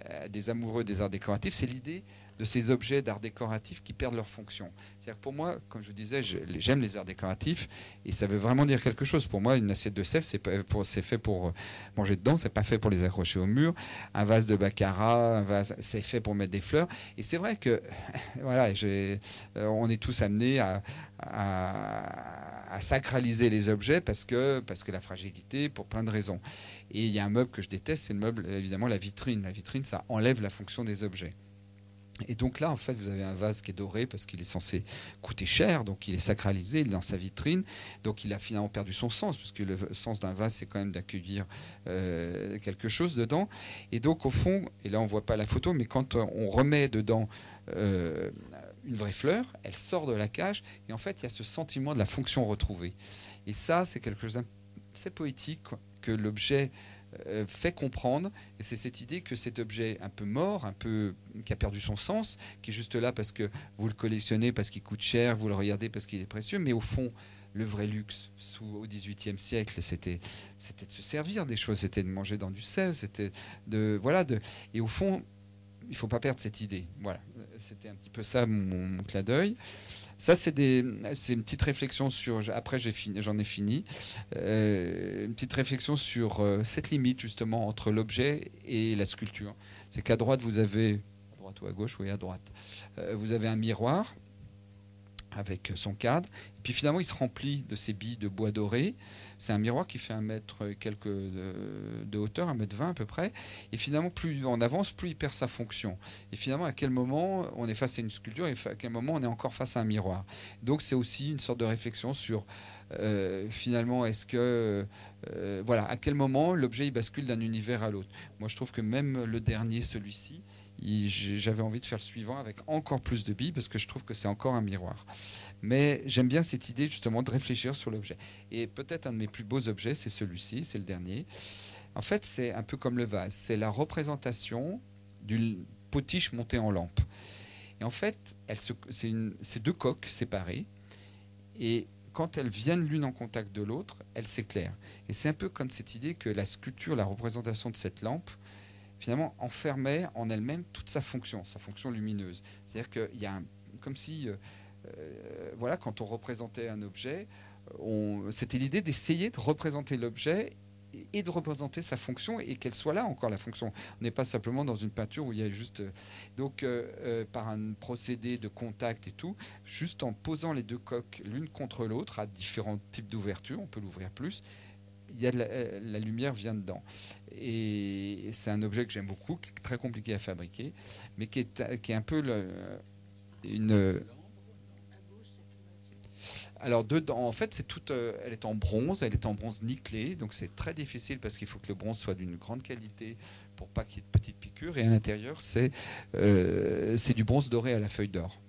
à des amoureux des arts décoratifs. C'est l'idée de ces objets d'art décoratif qui perdent leur fonction. C'est-à-dire pour moi, comme je vous disais, j'aime les arts décoratifs et ça veut vraiment dire quelque chose. Pour moi, une assiette de sève, c'est fait pour euh, manger dedans, c'est pas fait pour les accrocher au mur. Un vase de baccarat, un vase, c'est fait pour mettre des fleurs. Et c'est vrai que, voilà, euh, on est tous amenés à, à, sacraliser les objets parce que, parce que la fragilité, pour plein de raisons. Et il y a un meuble que je déteste, c'est le meuble, évidemment, la vitrine. La vitrine, ça enlève la fonction des objets. Et donc là, en fait, vous avez un vase qui est doré parce qu'il est censé coûter cher, donc il est sacralisé, il est dans sa vitrine, donc il a finalement perdu son sens, puisque le sens d'un vase, c'est quand même d'accueillir euh, quelque chose dedans. Et donc, au fond, et là on ne voit pas la photo, mais quand on remet dedans euh, une vraie fleur, elle sort de la cage, et en fait, il y a ce sentiment de la fonction retrouvée. Et ça, c'est quelque chose d'assez poétique, que l'objet euh, fait comprendre, et c'est cette idée que cet objet un peu mort, un peu qui a perdu son sens, qui est juste là parce que vous le collectionnez, parce qu'il coûte cher, vous le regardez parce qu'il est précieux, mais au fond, le vrai luxe au XVIIIe siècle, c'était, c'était de se servir des choses, c'était de manger dans du sel, c'était de voilà de, et au fond, il faut pas perdre cette idée. Voilà, c'était un petit peu ça mon, mon clin d'œil. Ça, c'est une petite réflexion sur. Après, j'en ai fini. Euh, une petite réflexion sur euh, cette limite justement entre l'objet et la sculpture. C'est qu'à droite, vous avez à droite ou à gauche, oui, à droite. Euh, vous avez un miroir avec son cadre. Et puis finalement, il se remplit de ces billes de bois doré. C'est un miroir qui fait un mètre quelques de, hauteur, un mètre vingt à peu près. Et finalement, plus on avance, plus il perd sa fonction. Et finalement, à quel moment on est face à une sculpture et à quel moment on est encore face à un miroir? Donc c'est aussi une sorte de réflexion sur euh, finalement, est-ce que euh, voilà, à quel moment l'objet il bascule d'un univers à l'autre? Moi, je trouve que même le dernier, celui-ci, j'avais envie de faire le suivant avec encore plus de billes parce que je trouve que c'est encore un miroir. Mais j'aime bien cette idée justement de réfléchir sur l'objet. Et peut-être un de mes plus beaux objets, c'est celui-ci, c'est le dernier. En fait, c'est un peu comme le vase. C'est la représentation d'une potiche montée en lampe. Et en fait, c'est deux coques séparées. Et quand elles viennent l'une en contact de l'autre, elles s'éclairent. Et c'est un peu comme cette idée que la sculpture, la représentation de cette lampe, finalement enfermait en elle-même toute sa fonction, sa fonction lumineuse. C'est-à-dire qu'il y a un, comme si, euh, euh, voilà, quand on représentait un objet, c'était l'idée d'essayer de représenter l'objet et de représenter sa fonction et qu'elle soit là encore la fonction. On n'est pas simplement dans une peinture où il y a juste euh, donc par un procédé de contact et tout, juste en posant les deux coques l'une contre l'autre à différents types d'ouverture, on peut l'ouvrir plus, euh, la, lumière vient dedans. Et c'est un objet que j'aime beaucoup, qui est très compliqué à fabriquer, mais qui est, un peu une. Alors dedans, en fait, euh, elle est en bronze, elle est en bronze nickelé, donc c'est très difficile parce qu'il faut que le bronze soit d'une grande qualité pour pas qu'il y ait de petites piqûres. Et à l'intérieur, c'est euh, du bronze doré à la feuille d'or.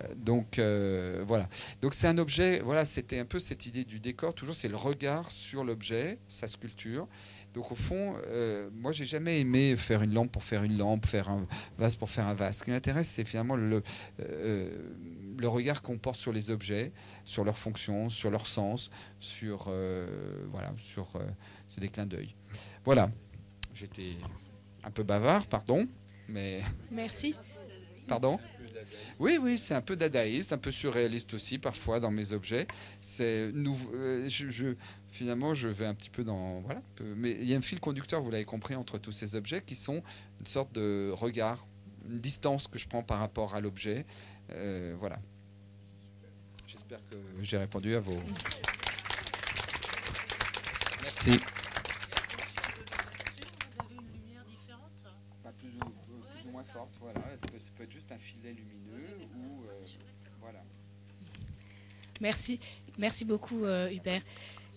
Euh, donc euh, voilà. Donc c'est un objet. Voilà, c'était un peu cette idée du décor. Toujours, c'est le regard sur l'objet, sa sculpture. Donc au fond, euh, moi j'ai jamais aimé faire une lampe pour faire une lampe, faire un vase pour faire un vase. Ce qui m'intéresse, c'est finalement le, le regard qu'on porte sur les objets, sur leur fonction, sur leur sens, sur voilà, sur c'est des clins d'œil. Voilà. J'étais un peu bavard, pardon, mais. Merci. Pardon? Oui, oui, c'est un peu dadaïste, un peu surréaliste aussi parfois dans mes objets. C'est euh, je, finalement, je vais un petit peu dans voilà. Mais il y a un fil conducteur, vous l'avez compris, entre tous ces objets qui sont une sorte de regard, une distance que je prends par rapport à l'objet. Euh, voilà. J'espère que j'ai répondu à vos. Merci. voilà. Ça peut être juste un filet lumineux ou euh, voilà. Merci, merci beaucoup euh, Hubert.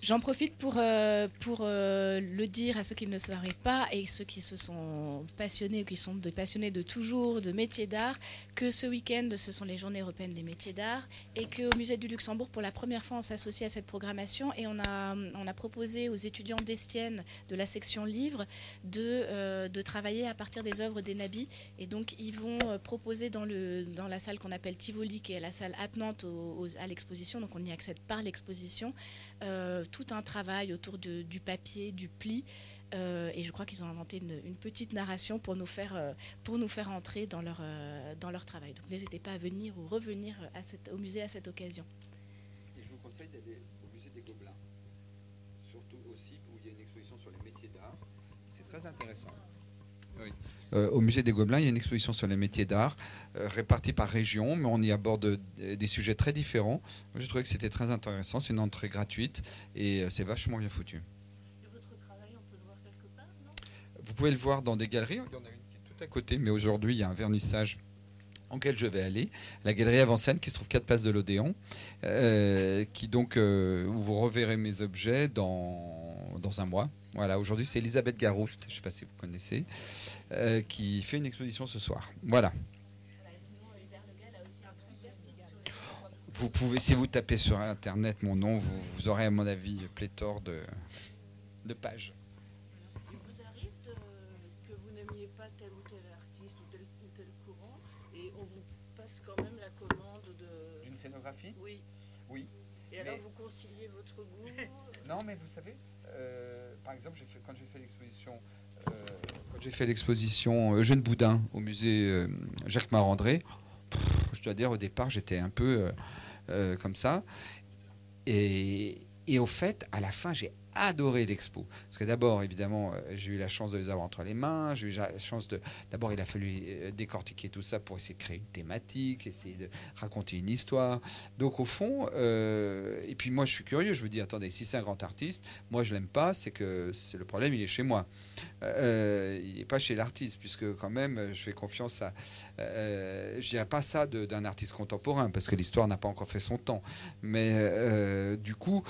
J'en profite pour, euh, pour euh, le dire à ceux qui ne le pas et ceux qui se sont passionnés ou qui sont des passionnés de toujours, de métiers d'art, que ce week-end, ce sont les Journées européennes des métiers d'art et qu'au Musée du Luxembourg, pour la première fois, on s'associe à cette programmation et on a, on a proposé aux étudiants d'Estienne de la section livres de, euh, de travailler à partir des œuvres des Nabis. Et donc, ils vont proposer dans, le, dans la salle qu'on appelle Tivoli, qui est la salle attenante à l'exposition, donc on y accède par l'exposition, euh, tout un travail autour du papier, du pli. Euh, et je crois qu'ils ont inventé une, petite narration pour nous faire, euh, pour nous faire entrer dans leur, dans leur travail. Donc n'hésitez pas à venir ou revenir à cette, au musée à cette occasion. Et je vous conseille d'aller au musée des Gobelins, surtout aussi où il y a une exposition sur les métiers d'art. C'est très intéressant. Oui. Euh, au musée des Gobelins, il y a une exposition sur les métiers d'art euh, répartie par région, mais on y aborde des sujets très différents. J'ai trouvé que c'était très intéressant. C'est une entrée gratuite et euh, c'est vachement bien foutu. Et votre travail, on peut le voir quelque part, non Vous pouvez le voir dans des galeries. Il y en a une qui est tout à côté, mais aujourd'hui, il y a un vernissage en quel je vais aller, la galerie Avant-Scène qui se trouve 4 passes de l'Odéon, qui donc, où vous reverrez mes objets dans, dans un mois. Voilà, aujourd'hui c'est Elisabeth Garouste, je ne sais pas si vous connaissez, euh, qui fait une exposition ce soir. Voilà. Vous pouvez, si vous tapez sur Internet mon nom, vous, aurez à mon avis pléthore de, de pages. Il vous arrive que vous n'aimiez pas tel ou tel artiste ou tel ou tel courant et on vous passe quand même la commande de... D'une scénographie Oui. Oui. Et alors vous conciliez votre goût Non, mais vous savez, euh, par exemple, fait, quand j'ai fait l'exposition, euh, quand j'ai fait l'exposition Eugène Boudin au musée euh, Jacques Marandré, je dois dire au départ j'étais un peu comme ça. Et, et au fait, à la fin, j'ai adoré l'expo. Parce que d'abord, évidemment, euh, j'ai eu la chance de les avoir entre les mains. J'ai eu la chance de. D'abord, il a fallu euh, décortiquer tout ça pour essayer de créer une thématique, essayer de raconter une histoire. Donc, au fond, euh, et puis moi, je suis curieux. Je me dis, attendez, si c'est un grand artiste, moi, je l'aime pas, c'est que c'est le problème, il est chez moi. il n'est pas chez l'artiste, puisque quand même, je fais confiance à. je dirais pas ça d'un artiste contemporain, parce que l'histoire n'a pas encore fait son temps. Mais du coup,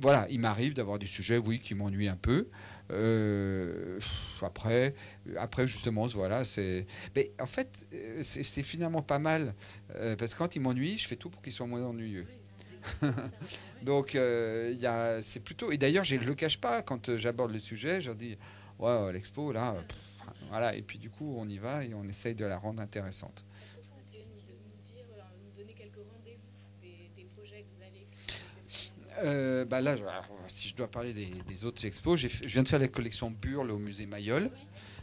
voilà, il m'arrive d'avoir des sujets, oui, qui m'ennuient un peu. Euh, après, après justement, voilà, c'est. Mais en fait, euh, c'est finalement pas mal euh, parce que quand il m'ennuie, je fais tout pour qu'il soit moins ennuyeux. Donc, c'est plutôt. Et d'ailleurs, je ne le cache pas quand j'aborde le sujet, je leur dis, ouais, l'expo là, voilà. Et puis du coup, on y va et on essaye de la rendre intéressante. Euh, bah là, si je dois parler des, autres expos, je viens de faire la collection Burle au musée Mayol.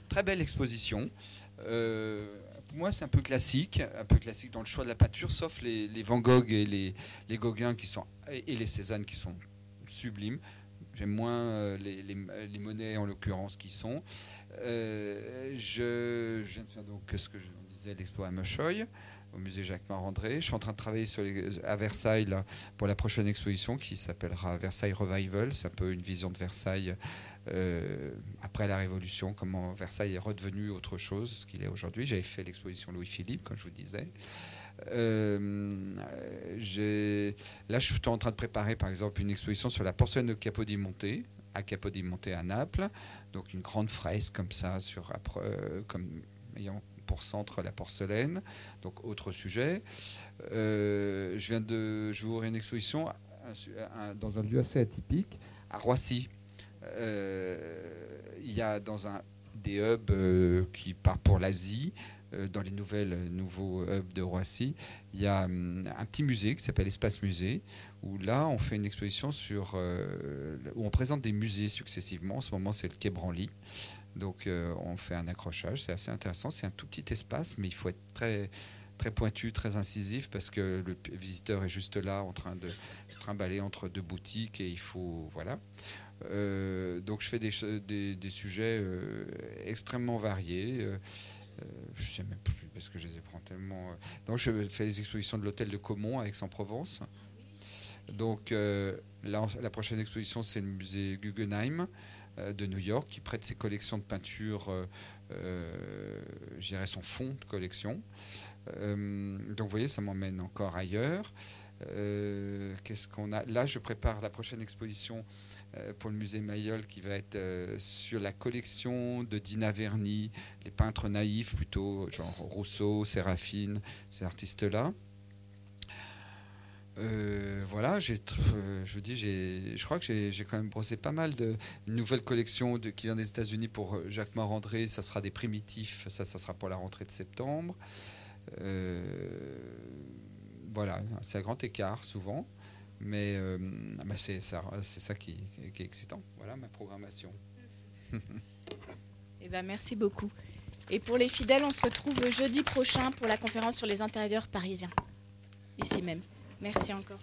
Très belle exposition. Euh, pour moi, c'est un peu classique, un peu classique dans le choix de la peinture, sauf les, Van Gogh et les, les Gauguin qui sont, et les Cézanne qui sont sublimes. J'aime moins euh, les, les, monnaies en l'occurrence qui sont. je, je, viens de faire donc ce que je disais, l'expo à Mechoy au musée Jacques Marandré. Je suis en train de travailler à Versailles pour la prochaine exposition qui s'appellera Versailles Revival. C'est un peu une vision de Versailles euh, après la Révolution, comment Versailles est redevenu autre chose, ce qu'il est aujourd'hui. J'avais fait l'exposition Louis-Philippe, comme je vous disais. Euh, là, je suis en train de préparer, par exemple, une exposition sur la porcelaine de Capodimonte à Capodimonte à Naples. Donc une grande fresque comme ça, sur, euh, comme ayant pour centre la porcelaine, donc autre sujet. Euh, je viens de, ouvrir une exposition dans un lieu assez atypique, à Roissy. Euh, il y a dans un des hubs euh, qui part pour l'Asie, dans les nouvelles nouveaux hubs de Roissy, il y a hum, un petit musée qui s'appelle Espace Musée, où là on fait une exposition sur où on présente des musées successivement. En ce moment c'est le Quai Branly. Donc euh, on fait un accrochage, c'est assez intéressant. C'est un tout petit espace, mais il faut être très très pointu, très incisif, parce que le visiteur est juste là en train de se trimballer entre deux boutiques et il faut voilà. Euh, donc je fais des, des, sujets euh, extrêmement variés. je sais même plus parce que je les prends tellement. Donc je fais des expositions de l'hôtel de Caumont à Aix-en-Provence. Donc la prochaine exposition c'est le musée Guggenheim. Euh, de New York qui prête ses collections de peinture, euh, euh, je son fond de collection. donc vous voyez, ça m'emmène encore ailleurs. Euh, Qu'est-ce qu'on a? Là, je prépare la prochaine exposition euh, pour le musée Mayol qui va être euh, sur la collection de Dina Verny, les peintres naïfs plutôt, genre Rousseau, Séraphine, ces artistes-là. Euh, voilà, euh, je dis, je crois que j'ai, quand même brossé pas mal de une nouvelle collection de, qui vient des États-Unis pour euh, Jacques Marandré. Ça sera des primitifs, ça, sera pour la rentrée de septembre. Voilà, c'est un grand écart souvent, mais bah, c'est ça, qui est excitant. Voilà ma programmation. Eh ben, merci beaucoup. Et pour les fidèles, on se retrouve jeudi prochain pour la conférence sur les intérieurs parisiens. Ici même. Merci encore.